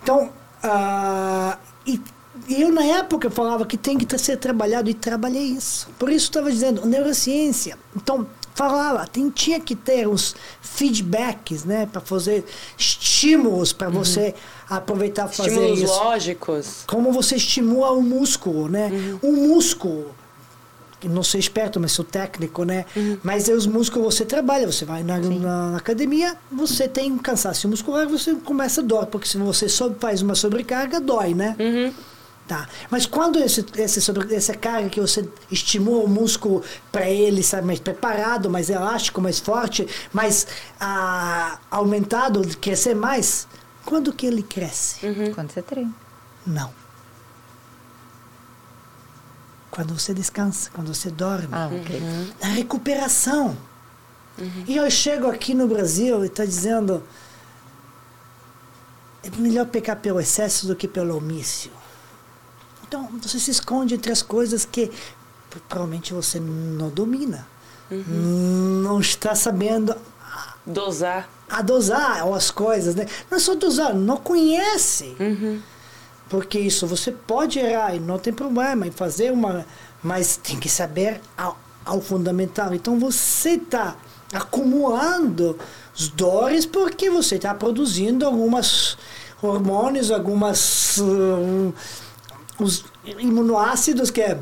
Então, ah, e eu na época falava que tem que ter- ser trabalhado e trabalhei isso. Por isso estava dizendo, neurociência. Então, falava, tem, tinha que ter uns feedbacks, né, para fazer estímulos para você aproveitar fazer Estímulos isso lógicos. como você estimula o músculo, né? O músculo, não sou esperto, mas sou técnico, né? Mas é os músculos você trabalha, você vai na, na academia, você tem um cansaço muscular, você começa a dor, porque se você sob, faz uma sobrecarga, dói, né? Tá. Mas quando esse, esse sobre, essa carga que você estimula o músculo para ele estar mais preparado, mais elástico, mais forte, mais ah, aumentado, crescer mais, quando que ele cresce? Quando você treina. Não. Quando você descansa, quando você dorme. Ah, ok. Na recuperação. E eu chego aqui no Brasil e está dizendo é melhor pecar pelo excesso do que pelo omício. Então, você se esconde entre as coisas que provavelmente você não domina. Não está sabendo Dosar. a dosar as coisas, né? Não é só dosar, não conhece. Porque isso você pode errar e não tem problema em fazer uma, mas tem que saber ao, ao fundamental. Então você está acumulando as dores porque você está produzindo algumas hormônios, algumas hum, os imunoácidos que é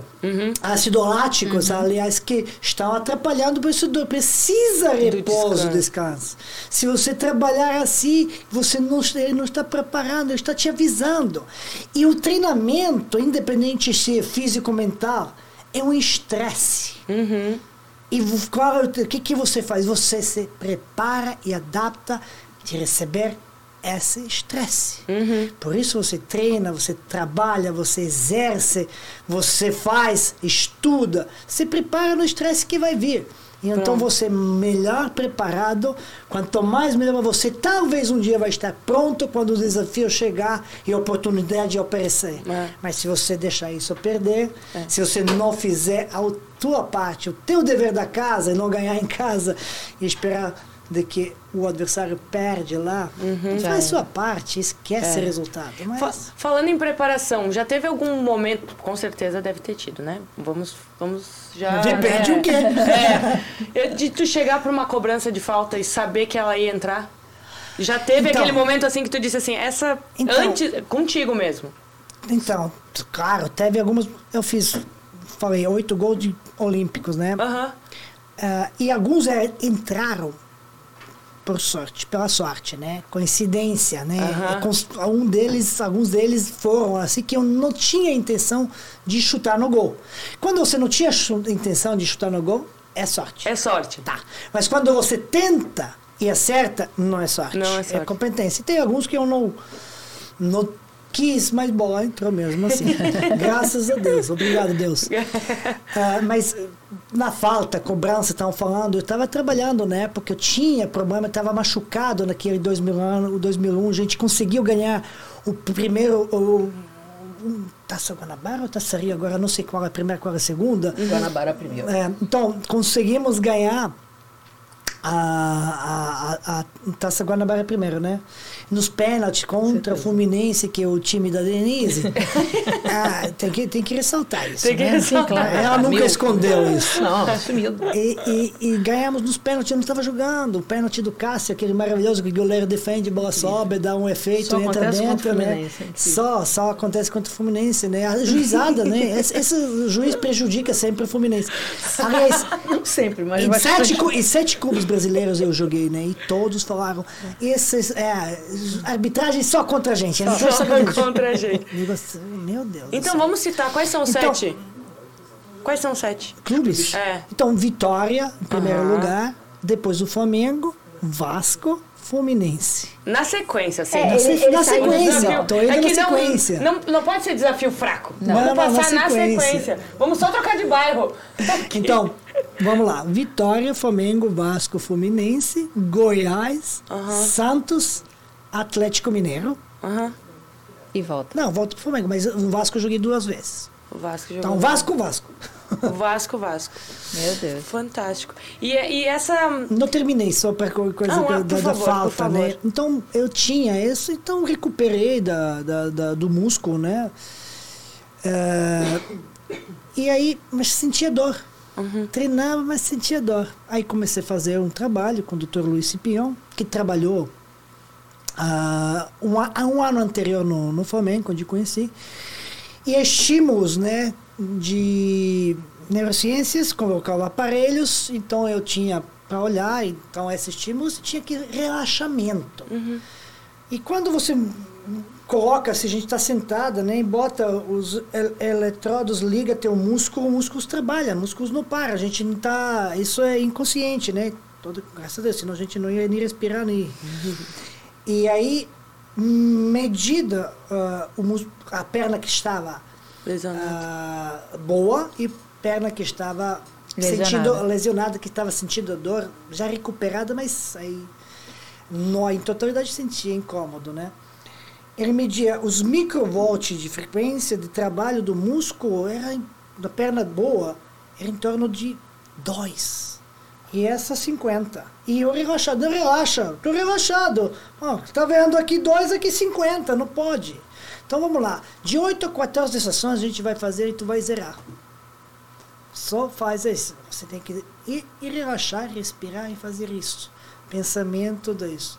ácido láticos, aliás, que estão atrapalhando o isso precisa repouso, descanso. descanso. Se você trabalhar assim, você não, ele não está preparado, ele está te avisando. E o treinamento, independente se é físico ou mental, é um estresse. E vo- qual, é o o que, que você faz? Você se prepara e adapta de receber esse estresse. Por isso você treina, você trabalha, você exerce, você faz, estuda, se prepara no estresse que vai vir. E então você melhor preparado, quanto mais melhor você, talvez um dia vai estar pronto quando o desafio chegar e a oportunidade aparecer. É. Mas se você deixar isso perder, se você não fizer a tua parte, o teu dever da casa e não ganhar em casa e esperar de que o adversário perde lá, faz sua parte, esquece o resultado. Mas Fa- falando em preparação, já teve algum momento, com certeza deve ter tido, né? Vamos, vamos já. depende é, o quê? É, de tu chegar para uma cobrança de falta e saber que ela ia entrar. Já teve Então. aquele momento assim que tu disse assim, essa Então. antes contigo mesmo. Então, claro, teve algumas. Eu fiz, falei, oito gols de olímpicos, né? Aham. Ah, e alguns é, entraram por sorte, pela sorte, né? Coincidência, né? É Um deles, alguns deles foram assim que eu não tinha intenção de chutar no gol. Quando você não tinha intenção de chutar no gol, é sorte. É sorte. Tá. Mas quando você tenta e acerta, não é sorte. Não é sorte. competência. E tem alguns que eu não, não quis, mas bola entrou mesmo assim. Graças a Deus. Obrigado, Deus. Ah, mas na falta, cobrança, estavam falando, eu estava trabalhando na época, eu tinha problema, estava machucado naquele 2000 ano, o 2001, a gente conseguiu ganhar o primeiro o Taça Guanabara ou Taça Rio, agora não sei qual é a primeira, qual é a segunda. Guanabara primeiro. É, então, conseguimos ganhar a, a, a, Taça Guanabara primeiro, né? Nos pênaltis contra o Fluminense, que é o time da Denise. ah, tem, que, tem que ressaltar isso. Tem que né? ressaltar. Ela nunca Meu. escondeu isso. Não, assumido. E, e, e ganhamos nos pênaltis, eu não estava jogando. O pênalti do Cássio, aquele maravilhoso que o goleiro defende, bola sobe, dá um efeito, Só entra dentro. Né? Só, só acontece contra o Fluminense, né? A juizada, né? Esse, esse juiz prejudica sempre o Fluminense. Aliás, Não sempre, mas em sete, em sete clubes brasileiros eu joguei, né? E todos falaram, esses, é, arbitragem só contra a gente. Só arbitragem contra a gente. assim, Meu Deus. Então céu. vamos citar quais são os Então- sete? Quais são os sete? Clubes? É. Então, Vitória, em primeiro Aham. lugar. Depois o Flamengo, Vasco, Fluminense. Na sequência, assim. É, Na, ele- se- ele na sequência. Tô indo é que na não, sequência. Não, não pode ser desafio fraco. Não. Vamos Não, não, na passar na sequência. sequência. Vamos só trocar de bairro. Então, vamos lá. Vitória, Flamengo, Vasco, Fluminense, Goiás, Santos, Atlético Mineiro. Aham. E volta. Não, volto pro Flamengo, mas o Vasco eu joguei duas vezes. O Vasco jogou. Então, Vasco, Vasco. O Vasco, Vasco. Meu Deus. Fantástico. E, e essa. Não terminei só para coisa Não, da, ah, por da- da favor, por falta, favor. né? Então eu tinha isso, então recuperei da, da- da- do músculo, né? É, e aí, mas sentia dor. Uhum. Treinava, mas sentia dor. Aí comecei a fazer um trabalho com o Dr. Luiz Cipião, que trabalhou ah, um, a- há um ano anterior no, no Flamengo, onde conheci. E estímulos, né, de neurociências, colocava aparelhos, então eu tinha para olhar, então esses estímulos tinha que relaxamento. E quando você coloca, se a gente está sentada, né, e bota os el- eletrodos, liga teu músculo, o músculo trabalha, músculos não param, a gente não tá, isso é inconsciente, né? Todo, graças a Deus, senão a gente não ia nem respirar nem. E aí, medida ah, o a perna que estava Ah, boa e perna que estava Lesionada. sentindo lesionada, que estava sentindo dor, já recuperada, mas aí no, em totalidade sentia incômodo, né? Ele media os microvolts de frequência de trabalho do músculo, era da perna boa, era em torno de 2. E essa 50. E o relaxador relaxa. Tô relaxado. Ó, tá vendo aqui 2, aqui 50. Não pode. Então vamos lá. De 8 a 14 sessões a gente vai fazer e tu vai zerar. Só faz isso. Você tem que ir, ir relaxar, respirar e fazer isso. Pensamento disso.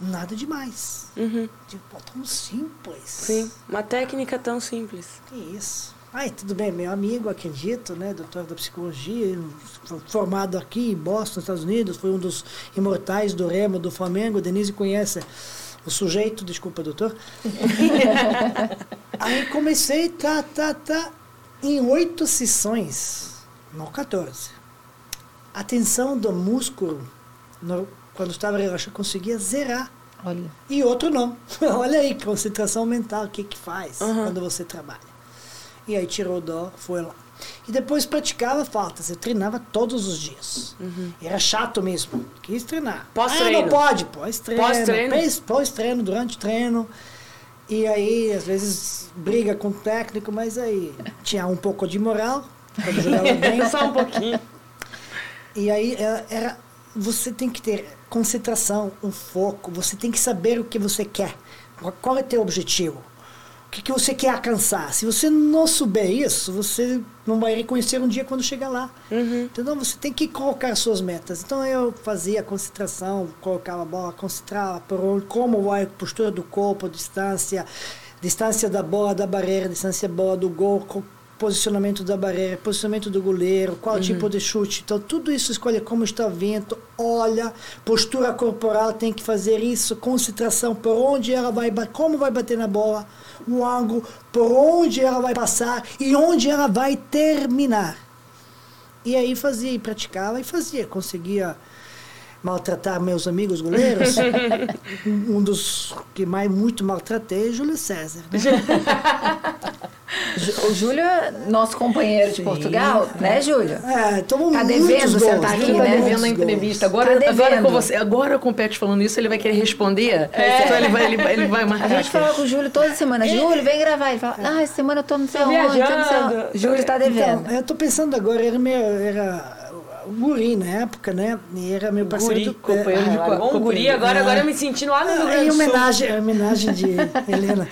Nada demais. Uhum. Tipo, tão simples. Sim. Uma técnica tão simples. Que isso. Ai, tudo bem, meu amigo, acredito, né, doutor da psicologia, formado aqui em Boston, Estados Unidos, foi um dos imortais do Remo, do Flamengo, Denise conhece o sujeito, desculpa, doutor. Aí comecei, tá, tá, tá, em oito sessões, não 14. A tensão do músculo, no- quando estava relaxado, conseguia zerar. Olha. E outro não. Olha aí, concentração mental, o que que faz Uhum. quando você trabalha. E aí tirou o dó, foi lá. E depois praticava faltas. Eu treinava todos os dias. Era chato mesmo. Quis treinar. Uhum. Pós-treino. Ah, não pode. Pós-treino. Pós-treino? Pós- Pós-treino, durante o treino. E aí, às vezes, briga com o técnico, mas aí tinha um pouco de moral. Quando jogava bem. Só um pouquinho. E aí era, era- você tem que ter concentração, um foco, você tem que saber o que você quer. Qual- Qual é teu objetivo? O que, que você quer alcançar? Se você não souber isso, você não vai reconhecer um dia quando chegar lá. Então você tem que colocar suas metas. Então eu fazia concentração, colocava a bola, concentrava por onde, como vai a postura do corpo, distância, distância da bola da barreira, distância da bola do gol, posicionamento da barreira, posicionamento do goleiro, qual tipo de chute. Então, tudo isso escolhe como está o vento, olha, postura corporal, tem que fazer isso, concentração, por onde ela vai, como vai bater na bola, o ângulo, por onde ela vai passar e onde ela vai terminar. E aí fazia, e praticava e fazia, conseguia maltratar meus amigos goleiros. um um dos que mais muito maltratei é Júlio César. né? O Júlio é nosso companheiro de Portugal, né, Júlio? É, tomou Tá devendo gols, sentar aqui, Ele tomou tá né? devendo muitos a gols. entrevista. Agora, Tá devendo. agora, com você, agora com o Pet falando isso, ele vai querer responder. Então ele vai, ele ele vai A marcar. gente fala com o Júlio toda semana. Júlio, vem gravar. Ele fala, ah, essa semana eu tô não sei Tô onde, tô. Júlio tá devendo. Então, eu tô pensando agora, era meu, era o guri na época, né? E era meu parceiro Guri, do companheiro de Ah, largou um guri, agora, agora eu me sentindo lá no Rio Grande do Sul. homenagem, em homenagem de Helena.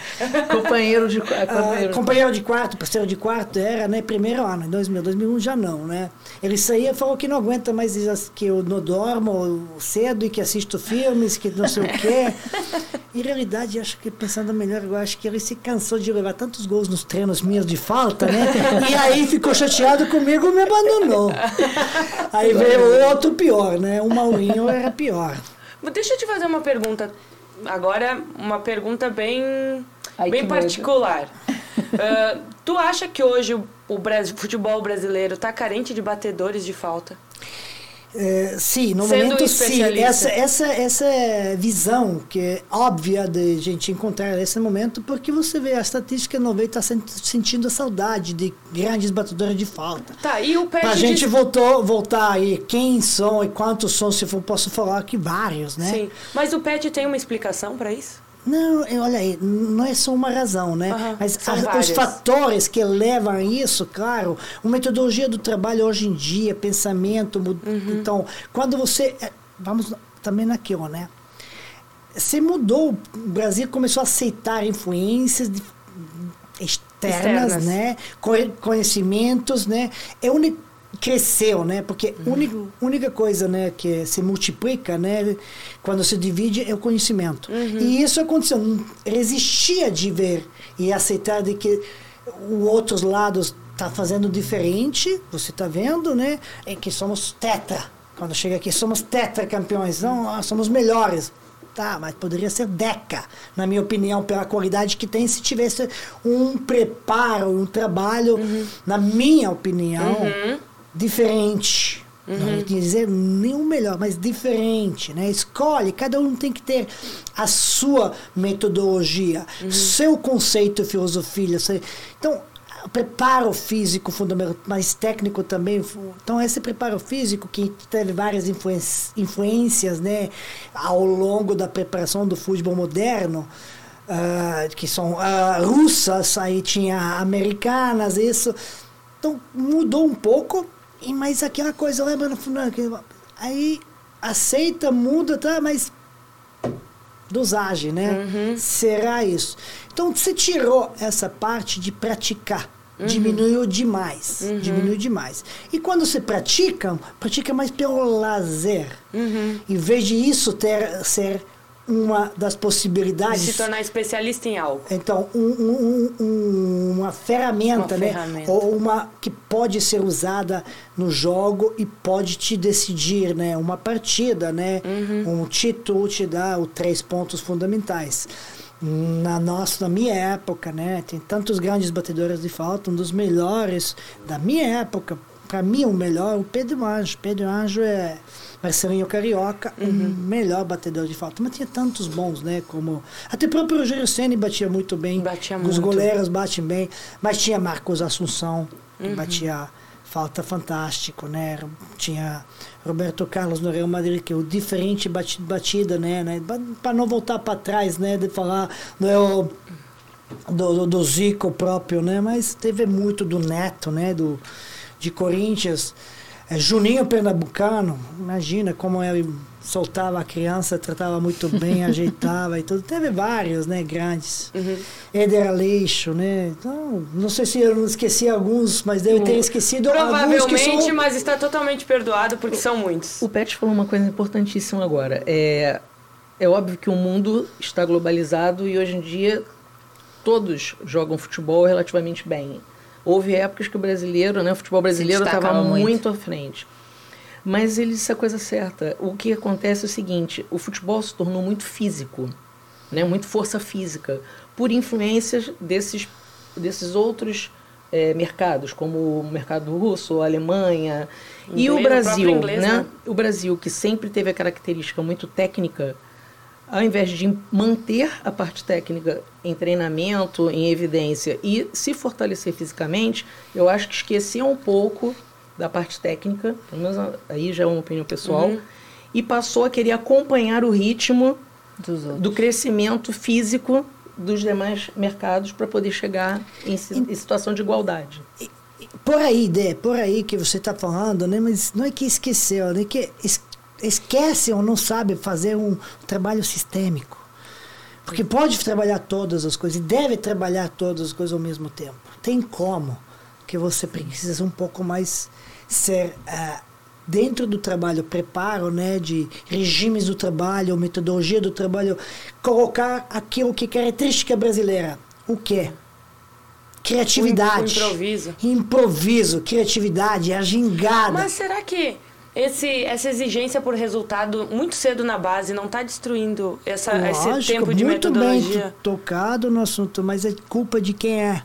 Companheiro de. Ah, companheiro. companheiro de quarto, parceiro de quarto, era, né? Primeiro ano, em 2000, 2001 já não, né? Ele saía e falou que não aguenta mais diz que eu não dormo cedo e que assisto filmes, que não sei o quê. Em realidade, acho que pensando melhor, eu acho que ele se cansou de levar tantos gols nos treinos meus de falta, né? E aí ficou chateado comigo e me abandonou. Aí veio outro pior, né? O Maurinho era pior. Mas Deixa eu te fazer uma pergunta. Agora, uma pergunta bem, Ai, bem particular. Ah, tu acha que hoje o, o futebol brasileiro está carente de batedores de falta? É, sim, no Sendo momento um sim. Essa, essa, essa visão que é óbvia de gente encontrar nesse momento, porque você vê a estatística 90 está sentindo a saudade de grandes batedores de falta. Tá, e o Pet Pra gente diz- voltou, voltar aí, quem são e quantos são, se for, posso falar que vários, né? Sim. Mas o Pet tem uma explicação para isso? Não, olha aí, não é só uma razão, né? Aham, Mas a- os fatores que levam a isso, claro, a metodologia do trabalho hoje em dia, pensamento, Uhum. então, quando você, é, vamos também naquilo, né? Você mudou, o Brasil começou a aceitar influências de- externas, Externas. né? Co- Conhecimentos, né? É uni- cresceu, né? Porque a Uhum. única, única coisa, né, que se multiplica, né, quando se divide é o conhecimento. Uhum. E isso aconteceu, resistia de ver e aceitar de que o outros lados tá fazendo diferente, você tá vendo, né? É que somos tetra. Quando chega aqui, somos tetra campeões, não, ah, somos melhores. Tá, mas poderia ser deca, na minha opinião, pela qualidade que tem se tivesse um preparo, um trabalho, na minha opinião, diferente. Não ia dizer nem o melhor, mas diferente, né? Escolhe, cada um tem que ter a sua metodologia, seu conceito, filosofia. Então, preparo físico fundamental, mas técnico também. Então, esse preparo físico que teve várias influências, né, ao longo da preparação do futebol moderno, ah, que são ah, russas, aí tinha americanas, isso. Então, mudou um pouco, e mas aquela coisa, lembra no que- aí aceita, muda, tá, mas dosagem, né? Será isso? Então, você tirou essa parte de praticar. Diminuiu demais. Diminuiu demais. E quando você pratica, pratica mais pelo lazer. Em vez de isso ter, ser uma das De possibilidades. se tornar especialista em algo. Então, um- um- um- uma ferramenta, Uma né? ferramenta. Ou uma que pode ser usada no jogo e pode te decidir, né? Uma partida, né? Uhum. Um título te dá os três pontos fundamentais. Na nossa, na minha época, né? Tem tantos grandes batedores de falta, um dos melhores da minha época. Para mim, o melhor, o Pedro Anjo. Pedro Anjo é Marcelinho Carioca, o Uhum. melhor batedor de falta. Mas tinha tantos bons, né? Como até o próprio Rogério Ceni batia muito bem. Batia Os muito. goleiros batem bem. Mas tinha Marcos Assunção, que Uhum. batia falta fantástico, né? Tinha Roberto Carlos no Real Madrid, que é o diferente bati- batida, né? né? Para não voltar para trás, né? De falar é o do, do, do Zico próprio, né? Mas teve muito do Neto, né? Do, de Corinthians. É, Juninho Pernambucano, imagina como ele soltava a criança, tratava muito bem, ajeitava e tudo. Teve vários, né? Grandes. Uhum. Éder Aleixo, né? Então, não sei se eu não esqueci alguns, mas devo ter esquecido alguns que Provavelmente, são... mas está totalmente perdoado porque são muitos. O Pet falou uma coisa importantíssima agora. É, é óbvio que o mundo está globalizado e hoje em dia todos jogam futebol relativamente bem. Houve épocas que o brasileiro, né, o futebol brasileiro estava muito. muito. à frente. Mas ele disse a coisa certa. O que acontece é o seguinte: o futebol se tornou muito físico, né, muito força física, por influências desses, desses outros eh, mercados, como o mercado russo, a Alemanha e Inglês, o o Brasil, inglês, né? né? O Brasil que sempre teve a característica muito técnica, ao invés de manter a parte técnica em treinamento, em evidência e se fortalecer fisicamente, eu acho que esqueceu um pouco da parte técnica, pelo menos aí já é uma opinião pessoal, uhum. e passou a querer acompanhar o ritmo do crescimento físico dos demais mercados para poder chegar em, em, situação de igualdade. Por aí, Dé, por aí que você está falando, né? mas não é que esqueceu, né? que esquece ou não sabe fazer um trabalho sistêmico. Porque pode trabalhar todas as coisas e deve trabalhar todas as coisas ao mesmo tempo. Tem como que você precisa um pouco mais ser uh, dentro do trabalho, preparo, né, de regimes do trabalho, metodologia do trabalho, colocar aquilo que é característica brasileira. O que? Criatividade. O improviso. Improviso, criatividade, a gingada. Mas será que esse, essa exigência por resultado muito cedo na base não está destruindo essa, Lógico, esse tempo de muito metodologia? Bem tocado no assunto, mas é culpa de quem é.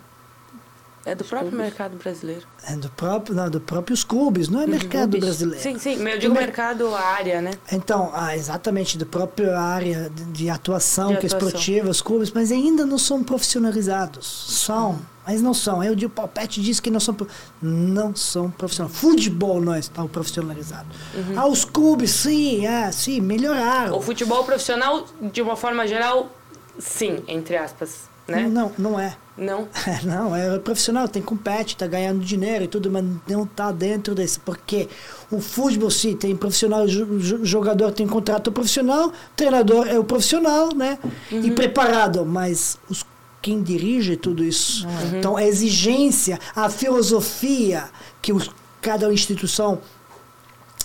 É do próprio mercado brasileiro. É do próprio, não, do próprios clubes, não é mercado clubes. brasileiro. Sim, sim, eu digo mercado área, né? Então, ah, exatamente, do próprio área de, de atuação, de que é esportiva, os clubes, mas ainda não são profissionalizados. São, mas não são. Eu digo, o Pet disse que não são não são profissionais. Futebol não está profissionalizado. Uhum. Ah, os clubes, sim, é, sim, melhoraram. O futebol profissional, de uma forma geral, sim, entre aspas, né? Não, não é. Não? não, é profissional, tem compete, tá ganhando dinheiro e tudo, mas não tá dentro desse. Porque o futebol, sim, tem profissional, jogador tem contrato profissional, treinador é o profissional, né? Uhum. E preparado, mas os quem dirige tudo isso. Uhum. Então, a exigência, a filosofia que os, cada instituição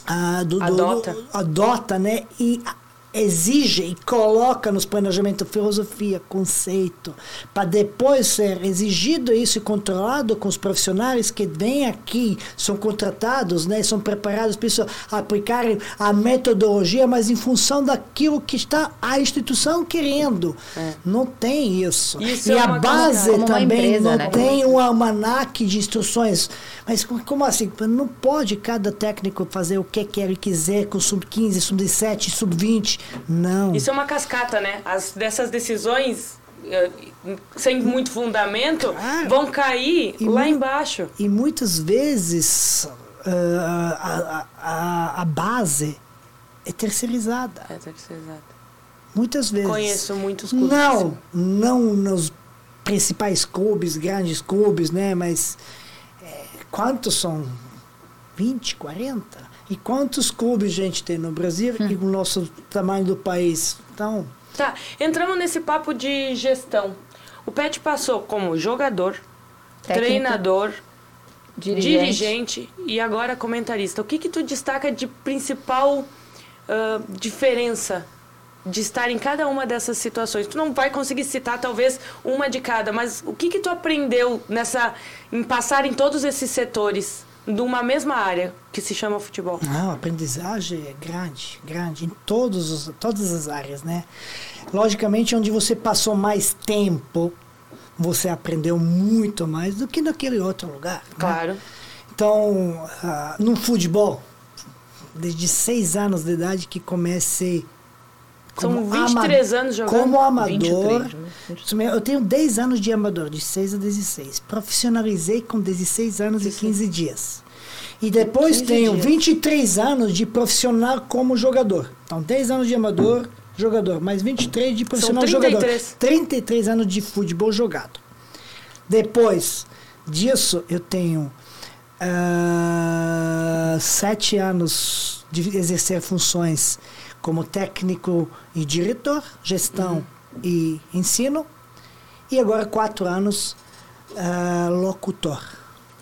ah, do, adota. Do, adota, né? E exige e coloca nos planejamentos filosofia, conceito, para depois ser exigido isso e controlado com os profissionais que vêm aqui, são contratados, né, são preparados para aplicarem a metodologia, mas em função daquilo que está a instituição querendo. É. Não tem isso. isso e é a base também empresa, não né? tem um almanaque de instruções. Mas como assim? Não pode cada técnico fazer o que quer e quiser com sub-15, sub-17, sub-20 não. Isso é uma cascata, né? As, dessas decisões eh, sem muito fundamento claro. vão cair e lá embaixo. E muitas vezes uh, a, a, a, base é terceirizada. É terceirizada. Muitas vezes. Conheço muitos clubes. Não, não nos principais clubes, grandes clubes, né? Mas é, quantos são? 20, 40? E quantos clubes a gente tem no Brasil hum. e o nosso tamanho do país? Então. Tá, entramos nesse papo de gestão. O Pet passou como jogador, Técnico, treinador, dirigente. dirigente. e agora comentarista. O que que tu destaca de principal uh, diferença de estar em cada uma dessas situações? Tu não vai conseguir citar talvez uma de cada, mas o que que tu aprendeu nessa em passar em todos esses setores? De uma mesma área que se chama futebol? Não, a aprendizagem é grande, grande em todos os, todas as áreas, né? Logicamente, onde você passou mais tempo, você aprendeu muito mais do que naquele outro lugar. Né? Claro. Né? Então, uh, no futebol, desde seis anos de idade que comecei são 23 anos jogando? Como amador. 23, né? Eu tenho 10 anos de amador, de 6 a 16. Profissionalizei com 16 anos 16. e 15 dias. E depois tenho dias. 23 anos de profissional como jogador. Então, 10 anos de amador, jogador, mais 23 de profissional São 33. jogador. 33 anos de futebol jogado. Depois disso, eu tenho uh, 7 anos de exercer funções como técnico e diretor, gestão uhum. e ensino, e agora quatro anos uh, locutor.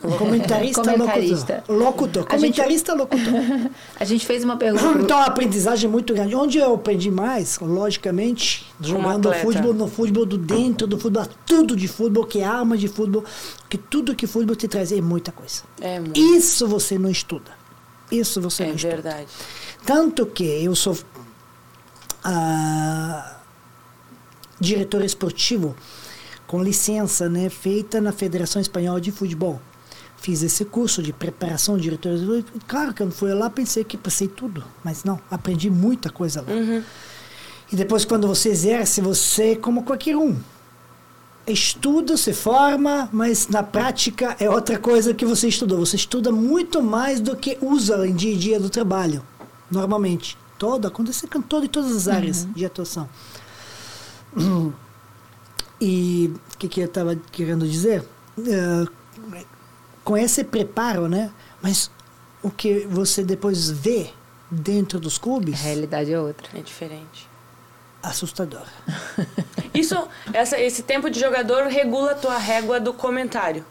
Comentarista, Comentarista. locutor. Locutor. Comentarista, gente, locutor. A gente fez uma pergunta. Então, a aprendizagem é muito grande. Onde eu aprendi mais, logicamente, jogando futebol, no futebol do dentro do futebol, tudo de futebol, que é arma de futebol, que tudo que futebol te traz é muita coisa. É. Isso você não estuda. Isso você é estuda. É verdade. Tanto que eu sou diretor esportivo com licença, né, feita na Federação Espanhola de Futebol. Fiz esse curso de preparação de diretor. Claro que eu fui lá pensei que passei tudo, mas não, aprendi muita coisa lá. Uhum. E depois, quando você exerce, você é como qualquer um. Estuda, se forma, mas na prática é outra coisa que você estudou. Você estuda muito mais do que usa em dia a dia do trabalho, normalmente. Todo, acontece com todo, em todas as áreas de atuação. E o que, que eu estava querendo dizer? Eh, com esse preparo, né? Mas o que você depois vê dentro dos A clubes, realidade é outra. É diferente. Assustador. Isso, essa, esse tempo de jogador regula a tua régua do comentário.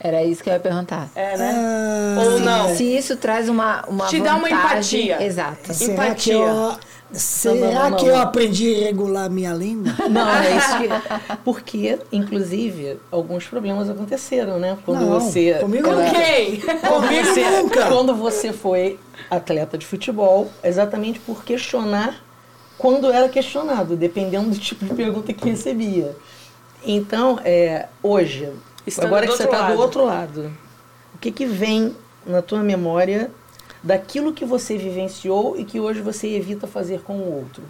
Era isso que eu ia perguntar. É, né? Ah, Ou não. Se isso traz uma, uma Te dá uma vantagem- empatia. Exato. Será que Empatia. eu, será Não, não, não, que não. eu aprendi a regular minha língua? Não, é isso que. Porque, inclusive, alguns problemas aconteceram, né? Quando Não, você. comigo Com não. quem? Quando Comigo você, nunca. quando você foi atleta de futebol, exatamente por questionar quando era questionado, dependendo do tipo de pergunta que recebia. Então, é, hoje, Estando agora que você está do outro lado, o que, que vem na tua memória daquilo que você vivenciou e que hoje você evita fazer com o outro?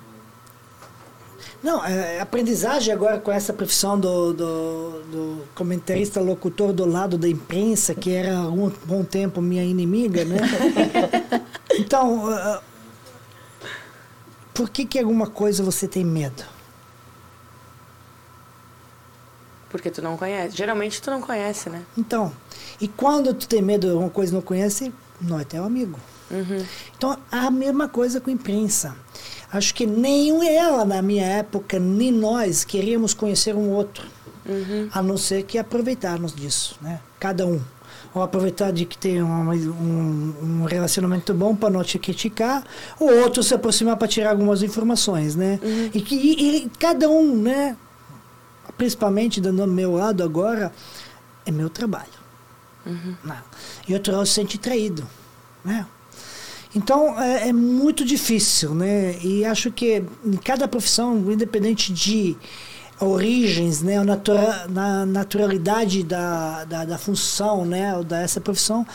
Não, é, aprendizagem agora com essa profissão do, do, do comentarista locutor do lado da imprensa, que era há um bom tempo minha inimiga, né? Então, ah, por que que alguma coisa você tem medo? Porque tu não conhece. Geralmente tu não conhece, né? Então, e quando tu tem medo de alguma coisa e não conhece, não é teu amigo. Uhum. Então, a mesma coisa com a imprensa. Acho que nem ela, na minha época, nem nós queríamos conhecer um outro. A não ser que aproveitarmos disso, né? Cada um. Ou aproveitar de que tem um, um, um relacionamento bom para não te criticar, ou outro se aproximar para tirar algumas informações, né? E que e, e cada um, né? Principalmente do meu lado agora, é meu trabalho. Não. E outro lado se sente traído, né? Então é, é muito difícil, né? E acho que em cada profissão, independente de origens, né, a natura, na naturalidade da, da, da função, né, dessa profissão,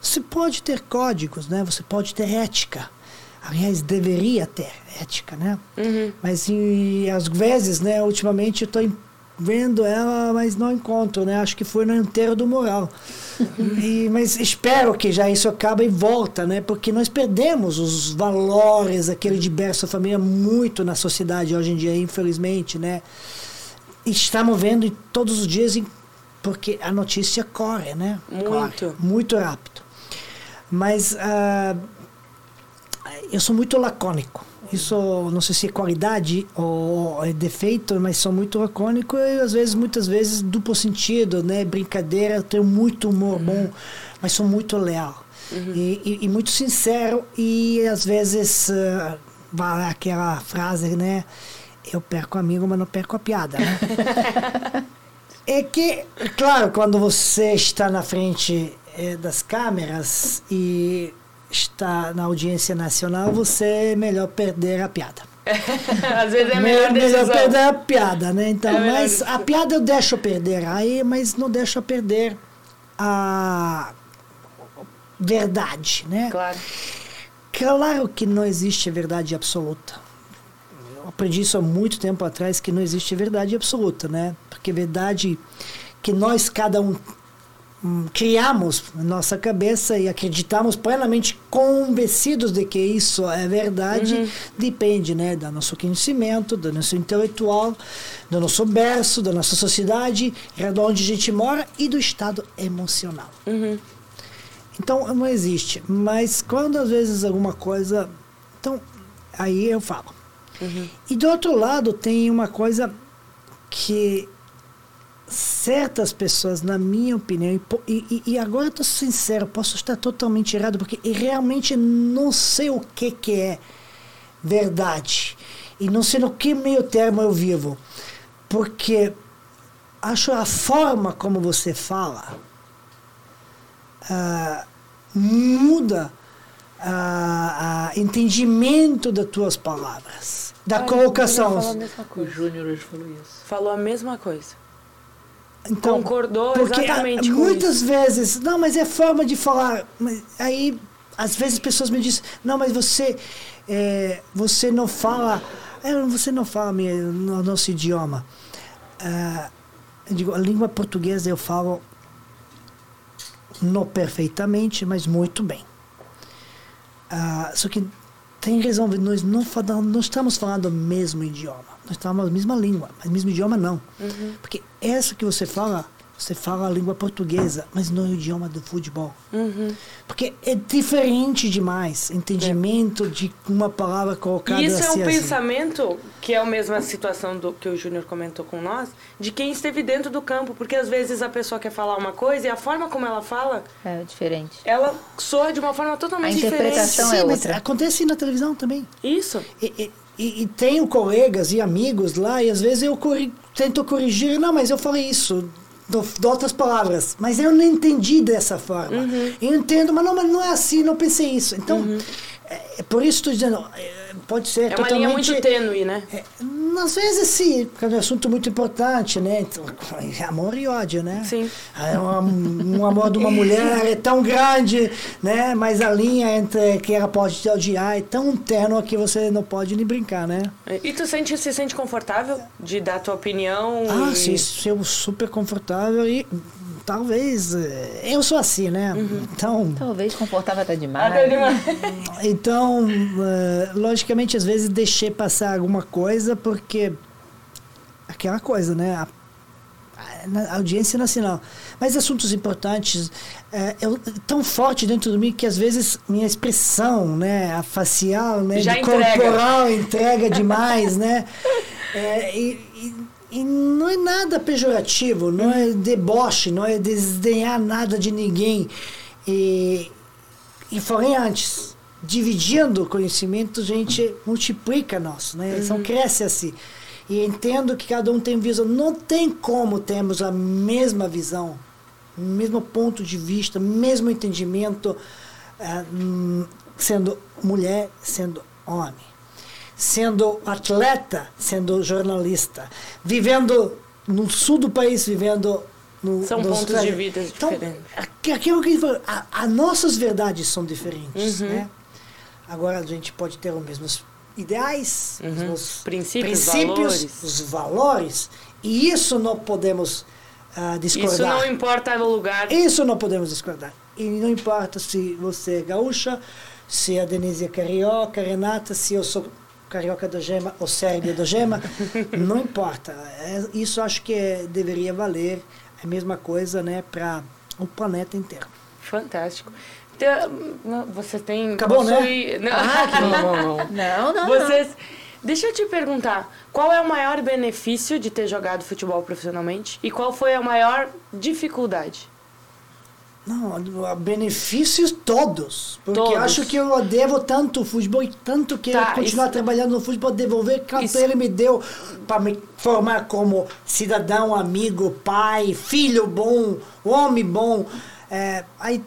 você pode ter códigos, né? Você pode ter ética. Aliás, deveria ter ética, né? Mas e, às vezes, né, ultimamente eu estou vendo ela, mas não encontro, né? Acho que foi no enterro do moral. E, mas espero que já isso acabe e volta, né? Porque nós perdemos os valores, aquele de berço família muito na sociedade hoje em dia, infelizmente, né? Estamos vendo todos os dias, em- porque a notícia corre, né? Muito. Corre, muito rápido. Mas ah, eu sou muito lacônico. Isso não sei se é qualidade ou é defeito, mas sou muito lacônico e às vezes, muitas vezes, duplo sentido, né? Brincadeira, eu tenho muito humor bom, mas sou muito leal. E, e- e muito sincero e às vezes vai aquela frase, né? Eu perco amigo, mas não perco a piada, né? É que, claro, quando você está na frente eh, das câmeras e está na audiência nacional, você é melhor perder a piada. Às vezes é melhor melhor perder a piada, né? Então, É mas a piada eu deixo perder aí, mas não deixo perder a verdade, né? Claro. Claro que não existe verdade absoluta. Aprendi isso há muito tempo atrás, que não existe verdade absoluta, né? Porque verdade que nós, cada um, hum, criamos na nossa cabeça e acreditamos plenamente convencidos de que isso é verdade, depende, né? Do nosso conhecimento, do nosso intelectual, do nosso berço, da nossa sociedade, de onde a gente mora e do estado emocional. Então não existe. Mas quando às vezes alguma coisa. Então, aí eu falo. E do outro lado tem uma coisa que certas pessoas, na minha opinião, e e, e- agora estou sincero, posso estar totalmente errado, porque realmente não sei o que, que é verdade. E não sei no que meio termo eu vivo. Porque acho a forma como você fala ah, muda ah, entendimento das tuas palavras, da Olha, colocação. falar a mesma O coisa. Júnior hoje falou isso. Falou a mesma coisa. Então, Concordou porque exatamente com muitas isso. vezes, não, mas é forma de falar. Mas aí, às vezes, pessoas me dizem, não, mas você, é, você não fala É, você não fala minha, no nosso idioma. Ah, eu digo, a língua portuguesa eu falo não perfeitamente, mas muito bem. Ah, só que tem razão, nós não, falamos, não estamos falando o mesmo idioma. Nós estamos a mesma língua, mas o mesmo idioma não. Uhum. Porque essa que você fala, você fala a língua portuguesa, mas não é o idioma do futebol. Uhum. Porque é diferente demais, entendimento de uma palavra colocada E isso é assim, um assim. pensamento que é a mesma situação do que o Júnior comentou com nós, de quem esteve dentro do campo, porque às vezes a pessoa quer falar uma coisa e a forma como ela fala, É diferente. ela soa de uma forma totalmente A interpretação diferente. é Sim, mas outra. acontece na televisão também. Isso. E, e, e- e tenho colegas e amigos lá, e às vezes eu corri- tento corrigir, não, mas eu falei isso, de de outras palavras, mas eu não entendi dessa forma. Uhum. Eu entendo, mas não, mas não é assim, não pensei isso. Então, é, é por isso estou dizendo, é, pode ser É uma totalmente... linha muito tênue, né? É, às vezes sim, porque é um assunto muito importante, né? Então, amor e ódio, né? Sim. É um, um amor de uma mulher é tão grande, né? Mas a linha entre que ela pode te odiar é tão tênue que você não pode nem brincar, né? E tu sente, se sente confortável de dar tua opinião? Ah, e... sim, sou super confortável e talvez eh, eu sou assim, né? Então, Talvez confortável até demais. Até demais. então eh, logicamente às vezes deixei passar alguma coisa porque aquela coisa, né? A, na- audiência nacional. Mas assuntos importantes, eh, eu, tão forte dentro de mim que às vezes minha expressão, né, a facial, né, Já de entrega. corporal entrega demais, né? Eh, e, e- e não é nada pejorativo, não é deboche, não é desdenhar nada de ninguém. E, e falei antes, dividindo conhecimento, a gente multiplica nosso, né? Então cresce assim. E entendo que cada um tem visão. Não tem como termos a mesma visão, mesmo ponto de vista, mesmo entendimento, ah, hum, sendo mulher, sendo homem sendo atleta, sendo jornalista, vivendo no sul do país, vivendo no São pontos Austrália. de vida então, diferentes. aqui- Aquilo que a nossas verdades são diferentes, Uhum. né? Agora a gente pode ter os mesmos ideais, os mesmos Uhum. Princípios, princípios, valores. os valores, e isso não podemos ah, discordar. Isso não importa o lugar. Isso não podemos discordar. E não importa se você é gaúcha, se a Denise é carioca, Renata, se eu sou carioca da gema ou sérbia da gema, não importa. É, isso acho que é- deveria valer a mesma coisa né, para o planeta inteiro. Fantástico. Então, Você tem. Acabou, né? Não. Ah, que não, não, não. Não, não, Vocês. Deixa eu te perguntar, qual é o maior benefício de ter jogado futebol profissionalmente e qual foi a maior dificuldade? Não, benefícios todos. Porque Todos. acho que eu devo tanto o futebol e tanto que Tá, continuar isso- trabalhando no futebol, devolver quanto Isso- ele me deu para me formar como cidadão, amigo, pai, filho bom, homem bom. É, aí,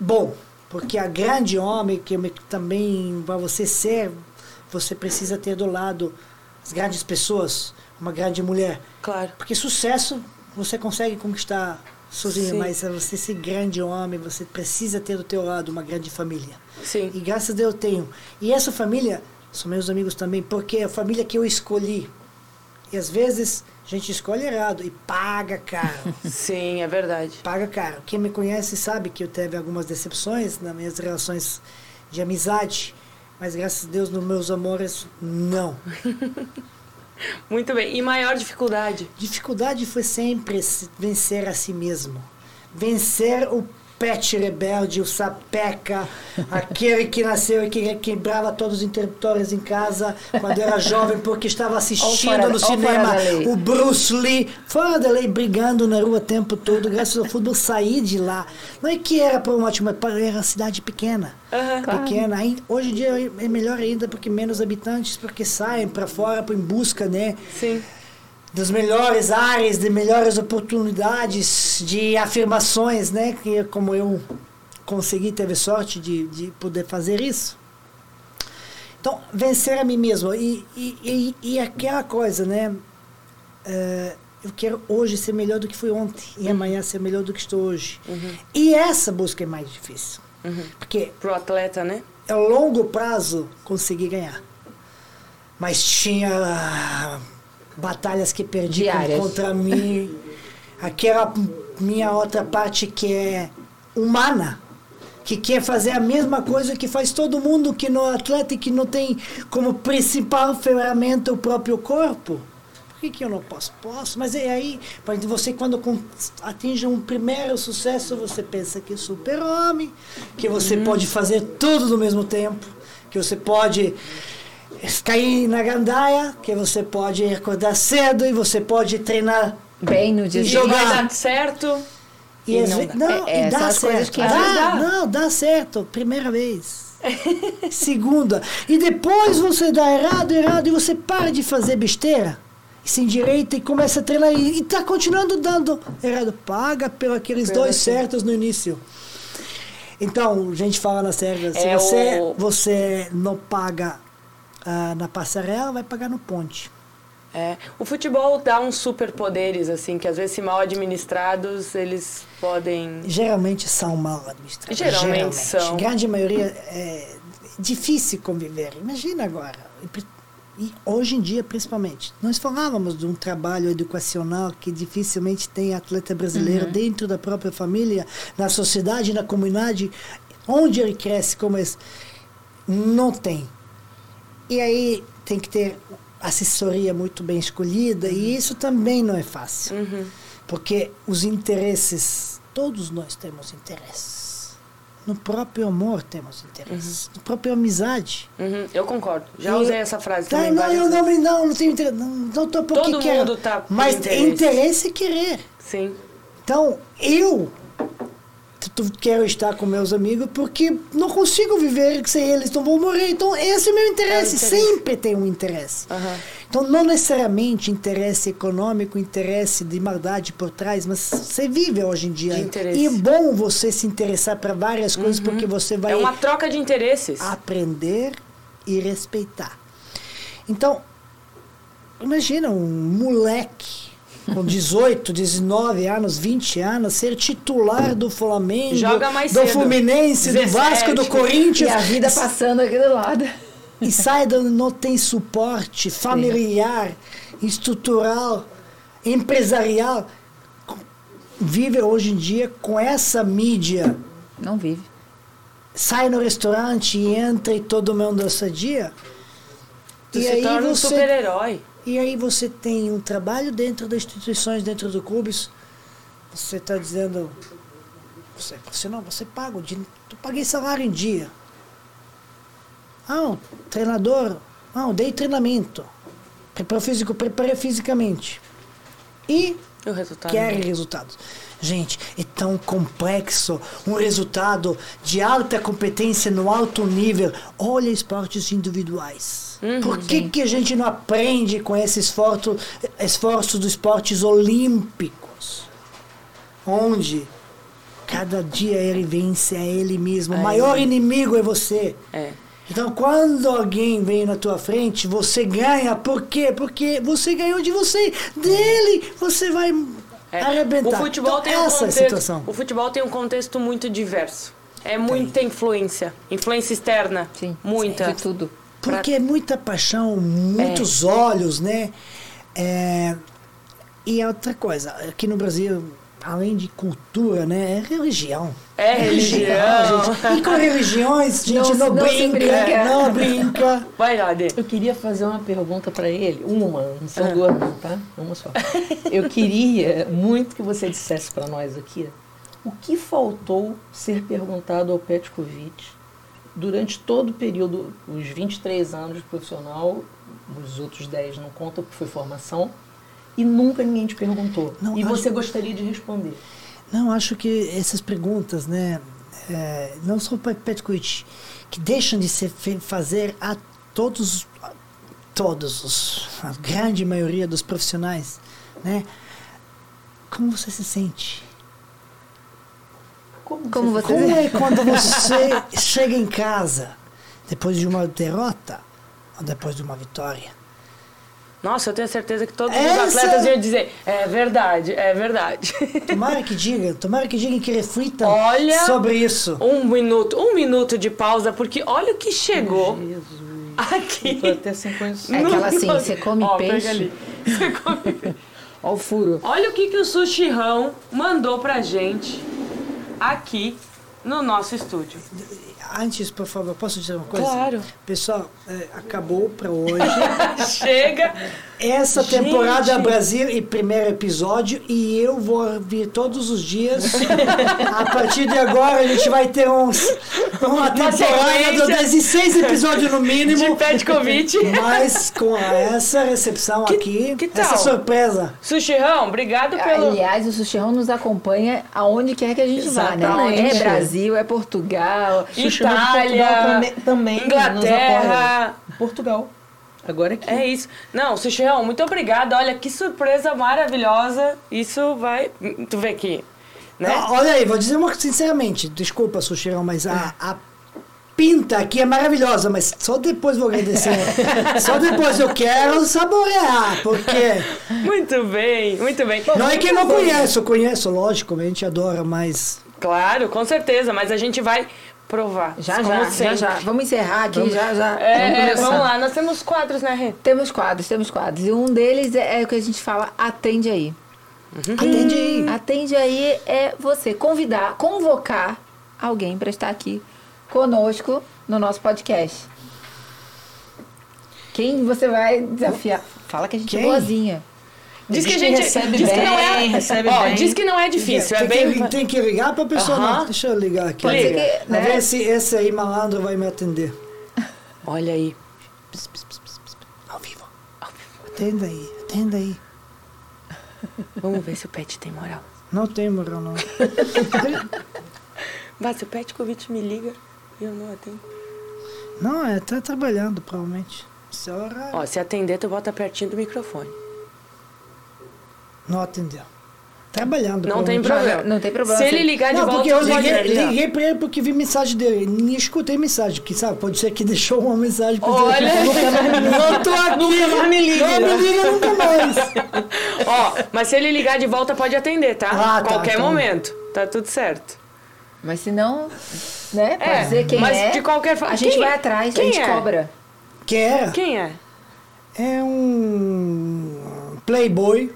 bom, porque a grande homem que me- também para você ser, você precisa ter do lado as grandes pessoas, uma grande mulher. Claro. Porque sucesso você consegue conquistar sozinho, Sim. mas você ser grande homem, você precisa ter do teu lado uma grande família. Sim. E graças a Deus eu tenho. E essa família são meus amigos também, porque é a família que eu escolhi. E às vezes a gente escolhe errado e paga caro. Sim, é verdade. paga caro. Quem me conhece sabe que eu teve algumas decepções nas minhas relações de amizade, mas graças a Deus nos meus amores não. Muito bem. E maior dificuldade? Dificuldade foi sempre se- vencer a si mesmo. Vencer o pet rebelde, o sapeca, aquele que nasceu e que quebrava todos os interruptores em casa quando era jovem porque estava assistindo fora- no cinema o Bruce Lee, fora da lei, brigando na rua o tempo todo. Graças ao futebol saí de lá. Não é que era para uma ótima, era uma cidade pequena. Aham. Pequena. Aí, Hoje em dia é melhor ainda porque menos habitantes, porque saem para fora em busca, né? Sim. Das melhores áreas, de melhores oportunidades, de afirmações, né? Que como eu consegui, teve sorte de, de poder fazer isso. Então, vencer a mim mesmo. E, e, e, e aquela coisa, né? Eh, eu quero hoje ser melhor do que fui ontem e amanhã ser melhor do que estou hoje. E essa busca é mais difícil. Porque Pro atleta, né? é longo prazo conseguir ganhar. mas tinha batalhas que perdi Diárias. contra mim. Aquela minha outra parte que é humana, que quer fazer a mesma coisa que faz todo mundo que no atleta e que não tem como principal ferramenta o próprio corpo. Por que, que eu não posso? Posso, mas é aí, você quando atinge um primeiro sucesso, você pensa que é super-homem, que você pode fazer tudo no mesmo tempo, que você pode cair na gandaia, que você pode acordar cedo e você pode treinar Bem no dia E E jogar. certo. e, E não não, É- e dá certo. que- Dá, Dá. não, dá certo. Primeira vez. Segunda. E depois você dá errado, errado, e você para de fazer besteira. E se endireita e começa a treinar e, e tá continuando dando errado. Paga pelos aqueles Pelo dois assim. certos no início. Então, a gente fala na série, se É você, o- você não paga ah, na passarela, vai pagar no ponte. É, o futebol dá uns superpoderes, assim, que às vezes, se mal administrados, eles podem. Geralmente são mal administrados. Geralmente são. Grande maioria é difícil conviver. Imagina agora. E hoje em dia, principalmente. Nós falávamos de um trabalho educacional que dificilmente tem atleta brasileiro Uhum. dentro da própria família, na sociedade, na comunidade, onde ele cresce como esse. Não tem. E aí tem que ter assessoria muito bem escolhida, e isso também não é fácil. Uhum. Porque os interesses, todos nós temos interesses. No próprio amor temos interesses. Na própria amizade. Uhum, eu concordo. Já E- usei essa frase Tá, também não, eu não, me- não, não tenho interesse. Não, não tô porque Todo quero. mundo tá por Mas interesse. interesse é querer. Sim. Então, eu quero estar com meus amigos porque não consigo viver sem eles, então vou morrer. Então, esse é o meu interesse. interesse. Sempre tem um interesse. Aham. Então, não necessariamente interesse econômico, interesse de maldade por trás, mas você vive hoje em dia. E é bom você se interessar para várias coisas porque você vai É uma troca de interesses. aprender e respeitar. Então, imagina um moleque com 18, 19 anos, 20 anos, ser titular do Flamengo, Joga mais do cedo. Fluminense, do 17. Vasco, do E Corinthians. a vida passando aqui do lado. E sai da não tem suporte familiar, estrutural, empresarial. Vive hoje em dia com essa mídia. Não vive. Sai no restaurante e entra e todo mundo assadia. Tu e se aí torna um você super-herói. E aí você tem um trabalho dentro das instituições, dentro do clubes. Você está dizendo, você, você não, você paga o dinheiro. Eu paguei salário em dia. Ah, o treinador, ah, dei treinamento. Preparo físico, preparei fisicamente. E o resultado? querem resultados. Gente, é tão complexo um resultado de alta competência no alto nível. Olha esportes individuais. Por que, que a gente não aprende com esse esforço, esforço dos esportes olímpicos? Onde cada dia ele vence a ele mesmo. O É, maior ele- inimigo é você. É. Então, quando alguém vem na tua frente, você ganha. Por quê? Porque você ganhou de você. Dele, você vai É. arrebentar. O futebol Então, tem um essa é a contexto, situação. O futebol tem um contexto muito diverso. É muita influência. Influência externa. Sim. Muita. De tudo. Porque é muita paixão, muitos olhos, né? É, E a outra coisa, aqui no Brasil, além de cultura, né? É religião. É religião. gente. E com religiões, gente, Não- não, não brinca, brinca. não brinca. Vai lá, Dê. Eu queria fazer uma pergunta para ele, uma, não são duas não, tá? Uma só. Eu queria muito que você dissesse para nós aqui o que faltou ser perguntado ao Petkovic durante todo o período, os 23 anos de profissional, os outros 10 não contam porque foi formação, e nunca ninguém te perguntou. Não, e acho- você gostaria de responder. Não, acho que essas perguntas, né, é, não só para Petkovic, que deixam de se fazer a todos, a todos os, a grande maioria dos profissionais, né? Como você se sente? Como, Como você- Como é quando você chega em casa depois de uma derrota ou depois de uma vitória? Nossa, eu tenho certeza que todos Essa- os atletas iam dizer: é verdade, é verdade. Tomara que digam, tomara que digam que reflitam Olha- sobre isso. um minuto, um minuto de pausa, porque olha o que chegou. Aqui. Tô até sem condições. É aquela assim, você come Ó, peixe? pega ali. Você come peixe. Ó o furo. Olha o que, que o Sushirão mandou pra gente aqui no nosso estúdio. Antes, por favor, posso dizer uma coisa? Claro. Pessoal, é, acabou para hoje. Chega! Essa Gente. temporada Brasil e primeiro episódio e eu vou vir todos os dias. a partir de agora a gente vai ter uns, uma temporada de 16 episódios no De mínimo. pet convite. Mas com essa recepção Que- aqui, que essa surpresa. Sushirão, obrigado pelo. Aliás, o Sushirão nos acompanha aonde quer que a gente vá, né? Exatamente. É Brasil, é Portugal. De Itália, Portugal também, também Inglaterra. nos apoia. Portugal. Agora aqui. É isso. Não, Sushirão, muito obrigada. Olha que surpresa maravilhosa. Isso vai. Tu vê aqui. Né? Ó, Olha aí, vou dizer uma sinceramente, desculpa, Sushirão, mas a, a pinta aqui é maravilhosa, mas só depois vou agradecer. só depois eu quero saborear, porque Muito bem, muito bem. não é que eu não conheço, eu conheço, lógico, a gente adora, mas Claro, com certeza, mas a gente vai provar. Já, já, já, já. Vamos encerrar aqui, já, já. É, começar. vamos lá, nós temos quadros, né, Rê? Temos quadros, temos quadros. E um deles é, é o que a gente fala, atende aí. atende aí. Atende aí é você convidar, convocar alguém para estar aqui conosco no nosso podcast. Quem você vai desafiar? Fala que a gente é Quem? boazinha. Diz que a gente recebe diz que não é, bem, recebe ó, bem. diz que não é difícil, é tem, bem que, tem que ligar pra pessoa, Aham. não, deixa eu ligar aqui. Pode Pra né? ver se esse aí malandro vai me atender. Olha aí. Ao vivo. Atenda aí, atenda aí. Vamos ver se o pet tem moral. Não tem moral, não. Vai, se o pet convite me liga e eu não atendo. Não, é, tá trabalhando, provavelmente. Esse é horário. Ó, se atender, tu bota pertinho do microfone. Não atendeu. Trabalhando. Não tem problema. não tem problema. Se ele ligar de Não, volta, porque eu liguei, liguei pra ele porque vi mensagem dele. Nem escutei mensagem, que sabe? Pode ser que deixou uma mensagem pra Olha! Não tô aqui! Nunca mais me liga! Não me liga nunca mais! Ó, mas se ele ligar de volta, pode atender, tá? Ah, tá, Qualquer então. momento. Tá tudo certo. Mas se não, né? Pode É, dizer quem mas é. de qualquer forma- A gente quem- vai atrás, quem a gente é? cobra. Que é? Quem é? É um playboy,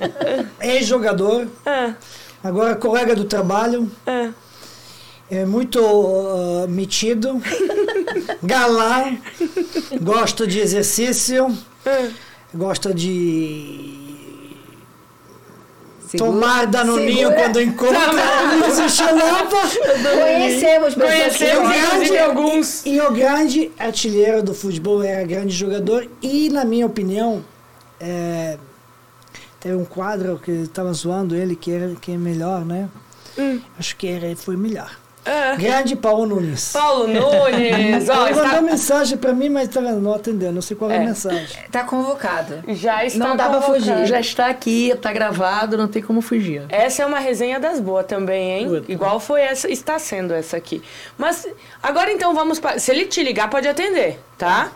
ex-jogador, Ah, agora colega do trabalho, ah. é muito ah, metido, galã, gosta de exercício, gosta de Segura- tomar danoninho segura. quando encontra o xalapa. Conhecemos Conhecemos, gostam. inclusive, alguns. E o grande artilheiro do futebol era grande jogador e, na minha opinião, é, teve um quadro que estava zoando ele, que, era, que é melhor, né? Acho que era, foi melhor. Ah. Grande Paulo Nunes. Paulo Nunes, ó, ele mandou está, mensagem pra mim, mas tá vendo, não atendeu, não sei qual é, a É. mensagem. Tá convocado. já está Não dá convocado. fugir. Já está aqui, tá gravado, não tem como fugir. Essa é uma resenha das boas também, hein? Puta. Igual foi essa, está sendo essa aqui. Mas agora então vamos para. Se ele te ligar, pode atender, tá?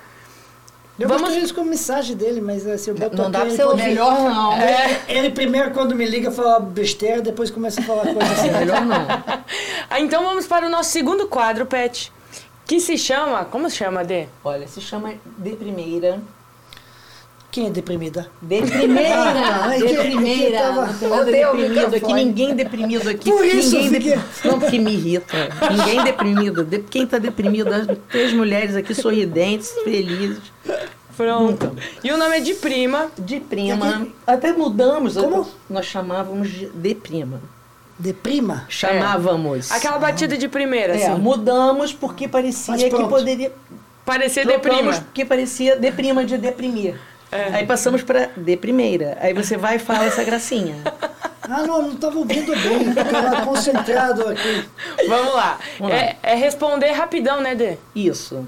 Eu Vamos- isso com a mensagem dele, mas assim, eu boto Não dá pra você pode- ouvir. Melhor não. É, ele primeiro, quando me liga, fala besteira, depois começa a falar coisa assim. Melhor não. Ah, então vamos para o nosso segundo quadro, Pet. Que se chama. Como se chama, Dê? Olha, se chama de primeira. Quem é deprimida? De primeira! Ah, é que- de é Odeio deprimido aqui, ninguém deprimido aqui. Por isso, ninguém fiquei- Não, porque me irrita. Ninguém deprimido. De... Quem tá deprimido? As três mulheres aqui sorridentes, felizes. Pronto. E o nome é de prima. De prima. Até mudamos. Como? Nós chamávamos de, de prima. Deprima? Chamávamos. Aquela batida de primeira, É, assim. mudamos porque parecia que poderia. Parecer de prima. porque parecia de prima de deprimir. É. Aí passamos para de primeira. Aí você vai e fala essa gracinha. Ah, não, não estava ouvindo bem. Estava concentrado aqui. Vamos lá. Vamos lá. É, é responder rapidão, né, Dê? Isso.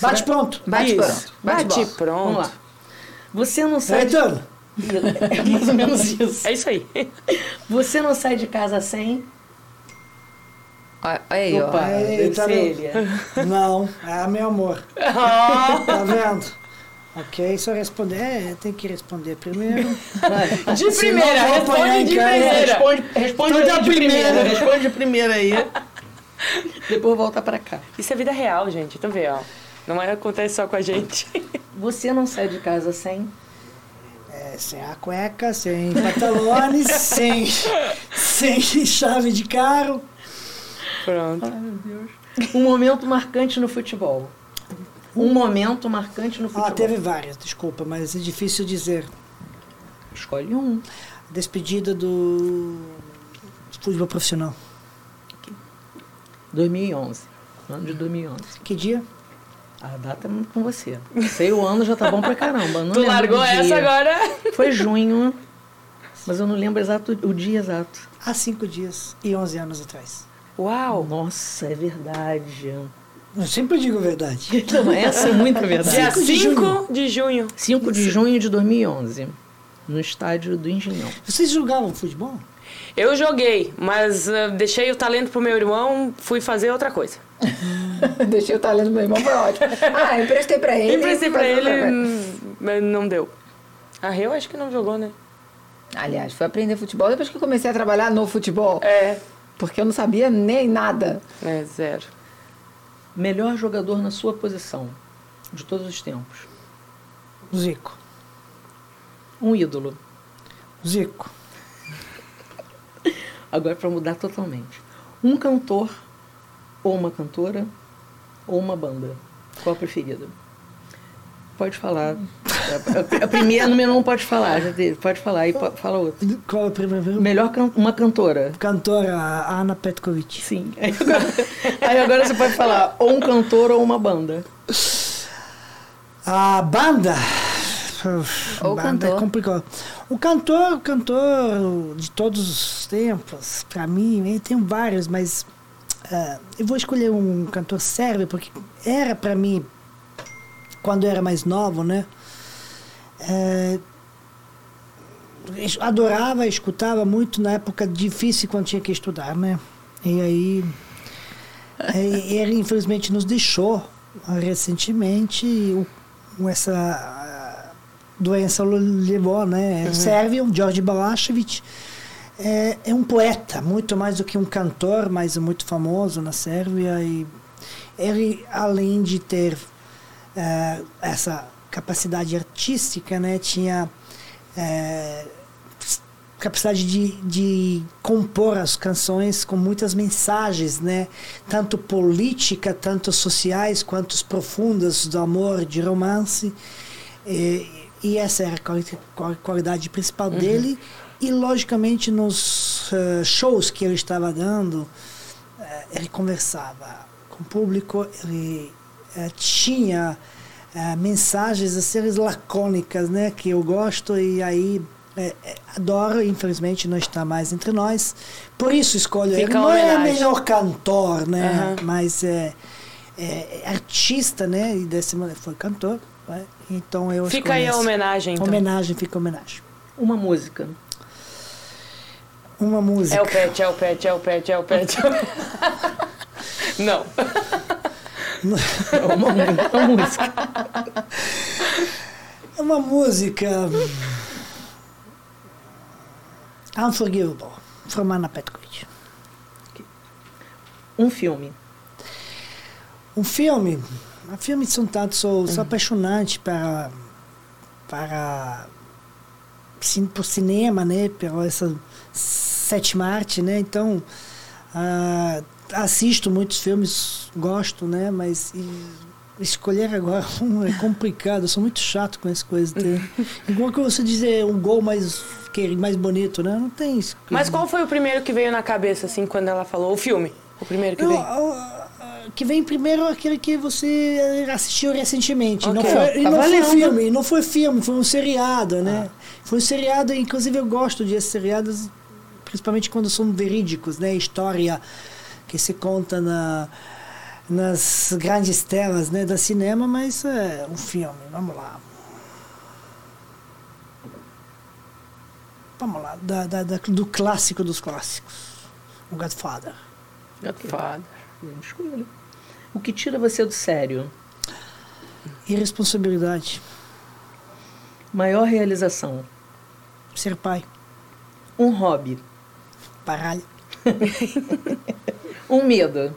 Bate pronto. Bate Isso. pronto. Bate, Bate pronto. Vamos lá. Você não sai. de- Caetano, É mais ou menos isso. É isso aí. Você não sai de casa sem. Olha aí, ó. Opa, Aí, deve tá não, é meu amor. Tá vendo? Ok, só responder. É, tem que responder primeiro. De primeira, responde de primeira. Responde, responde Então de primeira. primeira. Responde de primeira aí. Depois volta pra cá. Isso é vida real, gente. Então vê, ó. Não é, acontece só com a gente. Você não sai de casa sem? É, sem a cueca, sem pantalones, sem, sem chave de carro. Pronto. Ai, meu Deus. Um momento marcante no futebol. Um momento marcante no futebol. Ah, teve várias, desculpa, mas é difícil dizer. Escolhe um. Despedida do futebol profissional. 2011. Ano de 2011. Que dia? A data é com você. Sei o ano já tá bom pra caramba. Não tu largou essa agora? Foi junho, mas eu não lembro exato o dia exato. Há cinco dias e 11 anos atrás. Uau! Nossa, é verdade. Eu sempre digo a verdade. Não, essa é muito verdade. Dia 5 de 5 de junho. 5 de junho de 2011, no estádio do Engenhão. Vocês jogavam futebol? Eu joguei, mas ah, deixei o talento pro meu irmão, fui fazer outra coisa. Deixei o talento do meu irmão, foi ótimo. Ah, emprestei pra ele. Emprestei pra ele, hum, mas não deu. A Reu acho que não jogou, né? Aliás, fui aprender futebol depois que eu comecei a trabalhar no futebol. É, Porque eu não sabia nem nada. é zero. Melhor jogador na sua posição, de todos os tempos. Zico. Um ídolo. Zico. Agora para mudar totalmente. Um cantor, ou uma cantora, ou uma banda. Qual a preferida? Pode falar. A, a- a primeira número não pode falar. Pode falar e fala outra. Qual é a primeira? Melhor can- uma cantora. Cantora Ana Petkovic. Sim. Aí agora, aí agora você pode falar ou um cantor ou uma banda. A banda. Ou banda cantor. É complicado. O cantor, o cantor de todos os tempos, pra mim, eu tenho vários, mas ah, eu vou escolher um cantor sérvio, porque era pra mim, quando eu era mais novo, né? eu adorava, escutava muito na época difícil quando tinha que estudar, né? E aí eh, ele infelizmente nos deixou recentemente o, essa doença levou, né? Sérvio, George Balašević é, é um poeta, muito mais do que um cantor, mas é muito famoso na Sérvia e ele além de ter eh, essa capacidade artística, né, tinha eh, capacidade de, de compor as canções com muitas mensagens, né, tanto política, tanto sociais, quanto profundas do amor, de romance. E, e essa era a quali- qual- qualidade principal dele. E, logicamente, nos eh, shows que ele estava dando, eh, ele conversava com o público, ele tinha eh, mensagens a seres lacônicas, né, que eu gosto e aí eh, eh, adoro, infelizmente não está mais entre nós. Por isso escolho ele. Fica a Não é melhor cantor, né, Aham. mas é, é artista, né, e desse maneira foi cantor. né, Então eu Fica aí a homenagem, então. Homenagem, fica homenagem. Uma música. Uma música. É o pet, é o pet, é o pet, é o pet. Não. Uma, mu- uma música. É uma música. Unforgivable, from Anna Petkovic. Um filme. Um filme. Um filme são tantos, sou, sou apaixonante para para cin- por cinema, né, pela essa sétima arte, né? Então ah, assisto muitos filmes, gosto, né? Mas e, escolher agora um é complicado. Eu sou muito chato com essas coisas. Tem, igual que você dizer um gol mais que mais bonito, né? Não tem isso. Mas qual foi o primeiro que veio na cabeça, assim, quando ela falou? O filme. O primeiro que Eu- veio. eu- que vem primeiro é aquele que você assistiu recentemente. Não Ok. foi, e Tá não foi valendo. filme, não foi filme, foi um seriado, né? Foi um seriado, inclusive eu gosto de seriados, principalmente quando são verídicos, né? História que se conta na, nas grandes telas né, da cinema, mas é um filme, vamos lá. Vamos lá, da, da- da- do clássico dos clássicos, o Godfather. Godfather. Grande escolha. O que tira você do sério? Irresponsabilidade. Maior realização? Ser pai. Um hobby? Paralho. Um medo?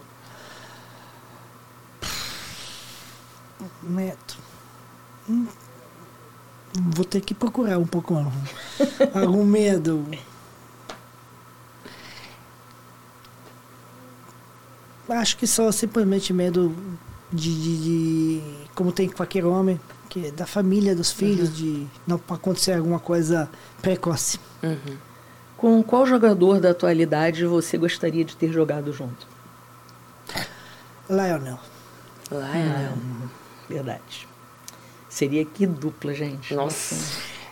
Medo. Hum, vou ter que procurar um pouco algum medo. Acho que só simplesmente medo de, de, de como tem qualquer homem, que é da família, dos filhos, de não acontecer alguma coisa precoce. Com qual jogador da atualidade você gostaria de ter jogado junto? Lionel. Lionel. Verdade. Seria que dupla, gente. Nossa.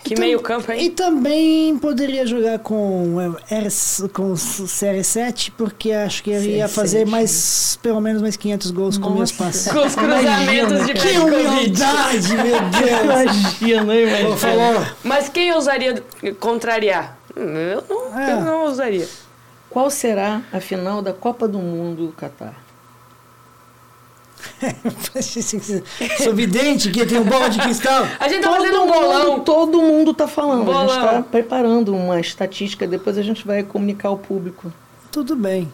Que Então, meio campo, E hein? também poderia jogar com é, com série 7, porque acho que ele ia CR7, fazer mais, pelo menos mais 500 gols com meus passes. Com os cruzamentos de Que humildade, meu Deus! Imagina, imagina. Pô, falou. Mas quem ousaria contrariar? Eu não, É. eu não ousaria. Qual será a final da Copa do Mundo Catar? Sou vidente que tem um bola de cristal. A gente tá fazendo um bolão. Mundo, todo mundo tá falando. A gente Bolão. tá preparando uma estatística, depois a gente vai comunicar ao público. Tudo bem.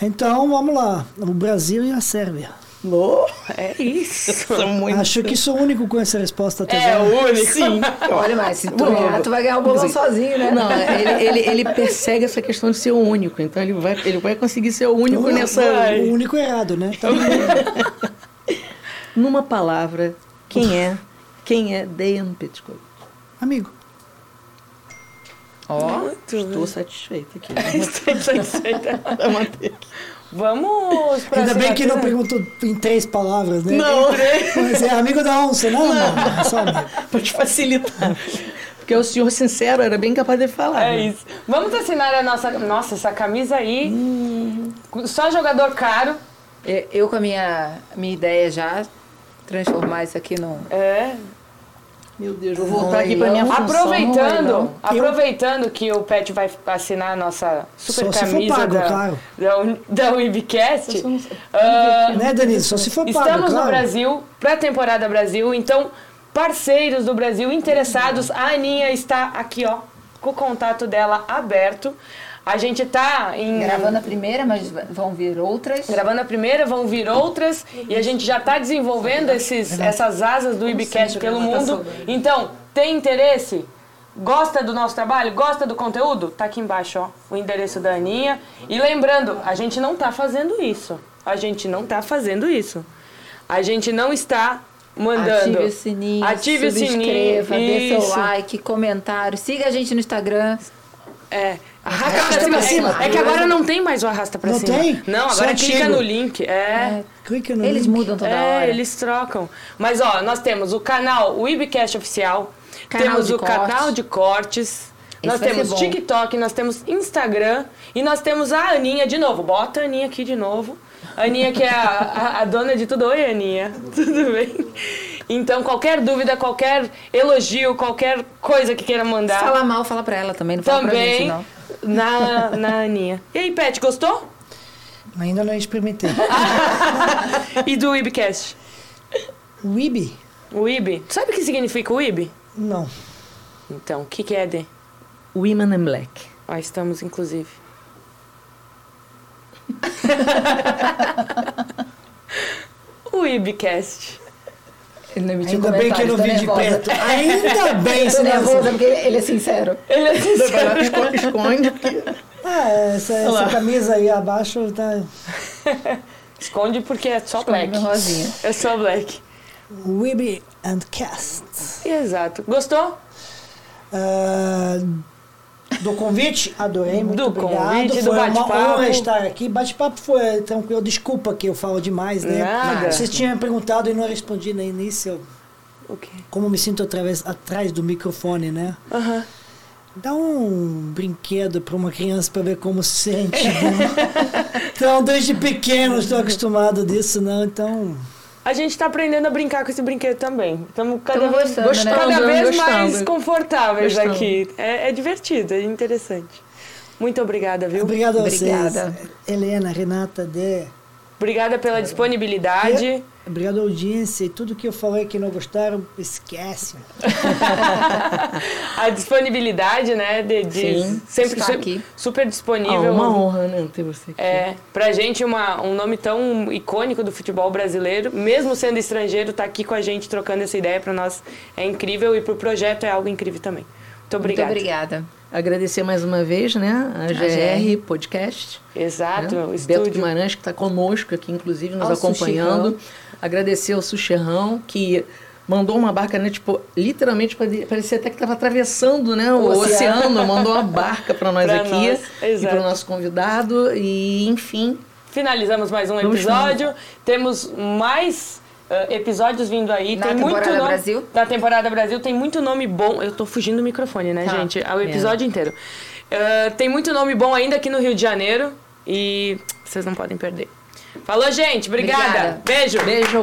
Então, vamos lá. O Brasil e a Sérvia. No, É isso. muito... Acho que sou o único com essa resposta até É o único. Sim. Olha, mas se tu ganhar, tu vai ganhar o bolão sozinho, né? Não, ele, ele, ele persegue essa questão de ser o único. Então ele vai, ele vai conseguir ser o único nessa. O único errado, né? Então, Numa palavra, quem é? Quem é Dejan Petkovic? amigo. Ó, Estou satisfeita aqui. Estou satisfeita. Aqui. Vamos pra Ainda bem que não perguntou em três palavras, né? Não. Mas é amigo da onça, não? Não, é só amigo. Pra te facilitar. Porque o senhor sincero era bem capaz de falar. É né? isso. Vamos assinar a nossa. Nossa, essa camisa aí. Só jogador caro. eu eu com a minha, minha ideia já, transformar isso aqui num... É. Meu Deus, vou voltar aqui pra leilão. minha função. Aproveitando, aproveitando que o Pet vai assinar a nossa super Só camisa pago, da, claro. da, da Webcast. Só não- ah, Né, Denise? Só se for pago, Estamos no claro. Brasil, pré-temporada Brasil, então parceiros do Brasil interessados, a Aninha está aqui, ó, com o contato dela aberto. A gente tá em Gravando a primeira, mas vão vir outras. gravando a primeira, vão vir outras e a gente já está desenvolvendo esses, essas asas do Ibcast pelo mundo. Então, tem interesse? Gosta do nosso trabalho? Gosta do conteúdo? Tá aqui embaixo, ó, o endereço da Aninha. E lembrando, a gente não tá fazendo isso. A gente não tá fazendo isso. A gente não está mandando. Ative o sininho, Ative o sininho. subscreva, dê seu like, comentário. Siga a gente no Instagram. É. Arrasta, Arrasta pra cima. pra cima. É, é que agora não tem mais o arrasta pra Não cima. tem? Não, agora clica no link. É. Clica no Eles link. mudam toda é, hora. eles trocam. Mas ó, nós temos o canal Webcast Oficial, Canal temos o corte. canal de cortes, nós vai ser temos. TikTok, nós temos Instagram e nós temos a Aninha de novo. Bota a Aninha aqui de novo. A Aninha que é a, a- a dona de tudo. Oi, Aninha. Tudo bem? Então, qualquer dúvida, qualquer elogio, qualquer coisa que queira Se mandar, falar mal, fala pra ela também. Não fala pra gente, também não. Na, na Aninha. E aí, Pet, gostou? Ainda não experimentei. E do Webcast? O IB? O IB? Sabe o que significa o? Não. Então, o que, que é, Dê? Women in Black. Ó, estamos, inclusive. o Ibcast. Ele não emitiu Ainda bem que eu não vi de nervosa. perto. Ainda bem, senão... nervosa porque ele, é sincero. Ele é sincero. Esconde, esconde. porque- Ah, essa, essa camisa aí abaixo tá... Esconde porque é só Esconde black. rosinha. É só black. Weeby and Cast. Exato. Gostou? Ah, do convite, adorei, muito Do obrigado. convite, do foi uma bate-papo. honra estar aqui. Bate-papo foi tranquilo, desculpa que eu falo demais, né? Nada. Vocês tinham perguntado e não respondi no início O quê? como me sinto através, atrás do microfone, né? Aham. Dá um brinquedo para uma criança para ver como se sente. né? então, desde pequeno estou acostumado disso, não? Então, A gente tá aprendendo a brincar com esse brinquedo também. Estamos cada, vez, gostando, né? cada Gostando, vez gostando. mais confortáveis Gostando. aqui. É, é divertido, é interessante. Muito obrigada, viu? obrigado a vocês. Obrigada. Helena, Renata, Dé, Obrigada pela disponibilidade. Obrigado, audiência. E tudo que eu falei que não gostaram, esquece. a disponibilidade, né? De, de Sim, sempre está su- aqui. super disponível. Ah, uma honra, né, ter você aqui. É, pra gente uma, um nome tão icônico do futebol brasileiro, mesmo sendo estrangeiro, tá aqui com a gente trocando essa ideia pra nós é incrível e pro projeto é algo incrível também. Muito obrigada. Muito obrigada. Agradecer mais uma vez, né, a GR, Podcast. Exato, né? o Beto estúdio. Guimarães, que está conosco aqui, inclusive, nos Ao acompanhando. Agradecer ao Sucherrão, que mandou uma barca, né, tipo, literalmente pare- parecia até que estava atravessando né, o, O oceano. oceano. mandou uma barca para nós Pra aqui nós, e para o nosso convidado. E, enfim, Finalizamos mais um episódio. Temos mais episódios vindo aí. Na tem muito temporada nome, Brasil? Da temporada Brasil. Tem muito nome bom. Eu tô fugindo do microfone, né, Tá. gente? É o episódio inteiro. Ah, tem muito nome bom ainda aqui no Rio de Janeiro. E vocês não podem perder. Falou, gente. Obrigada. Obrigada. Beijo. beijo!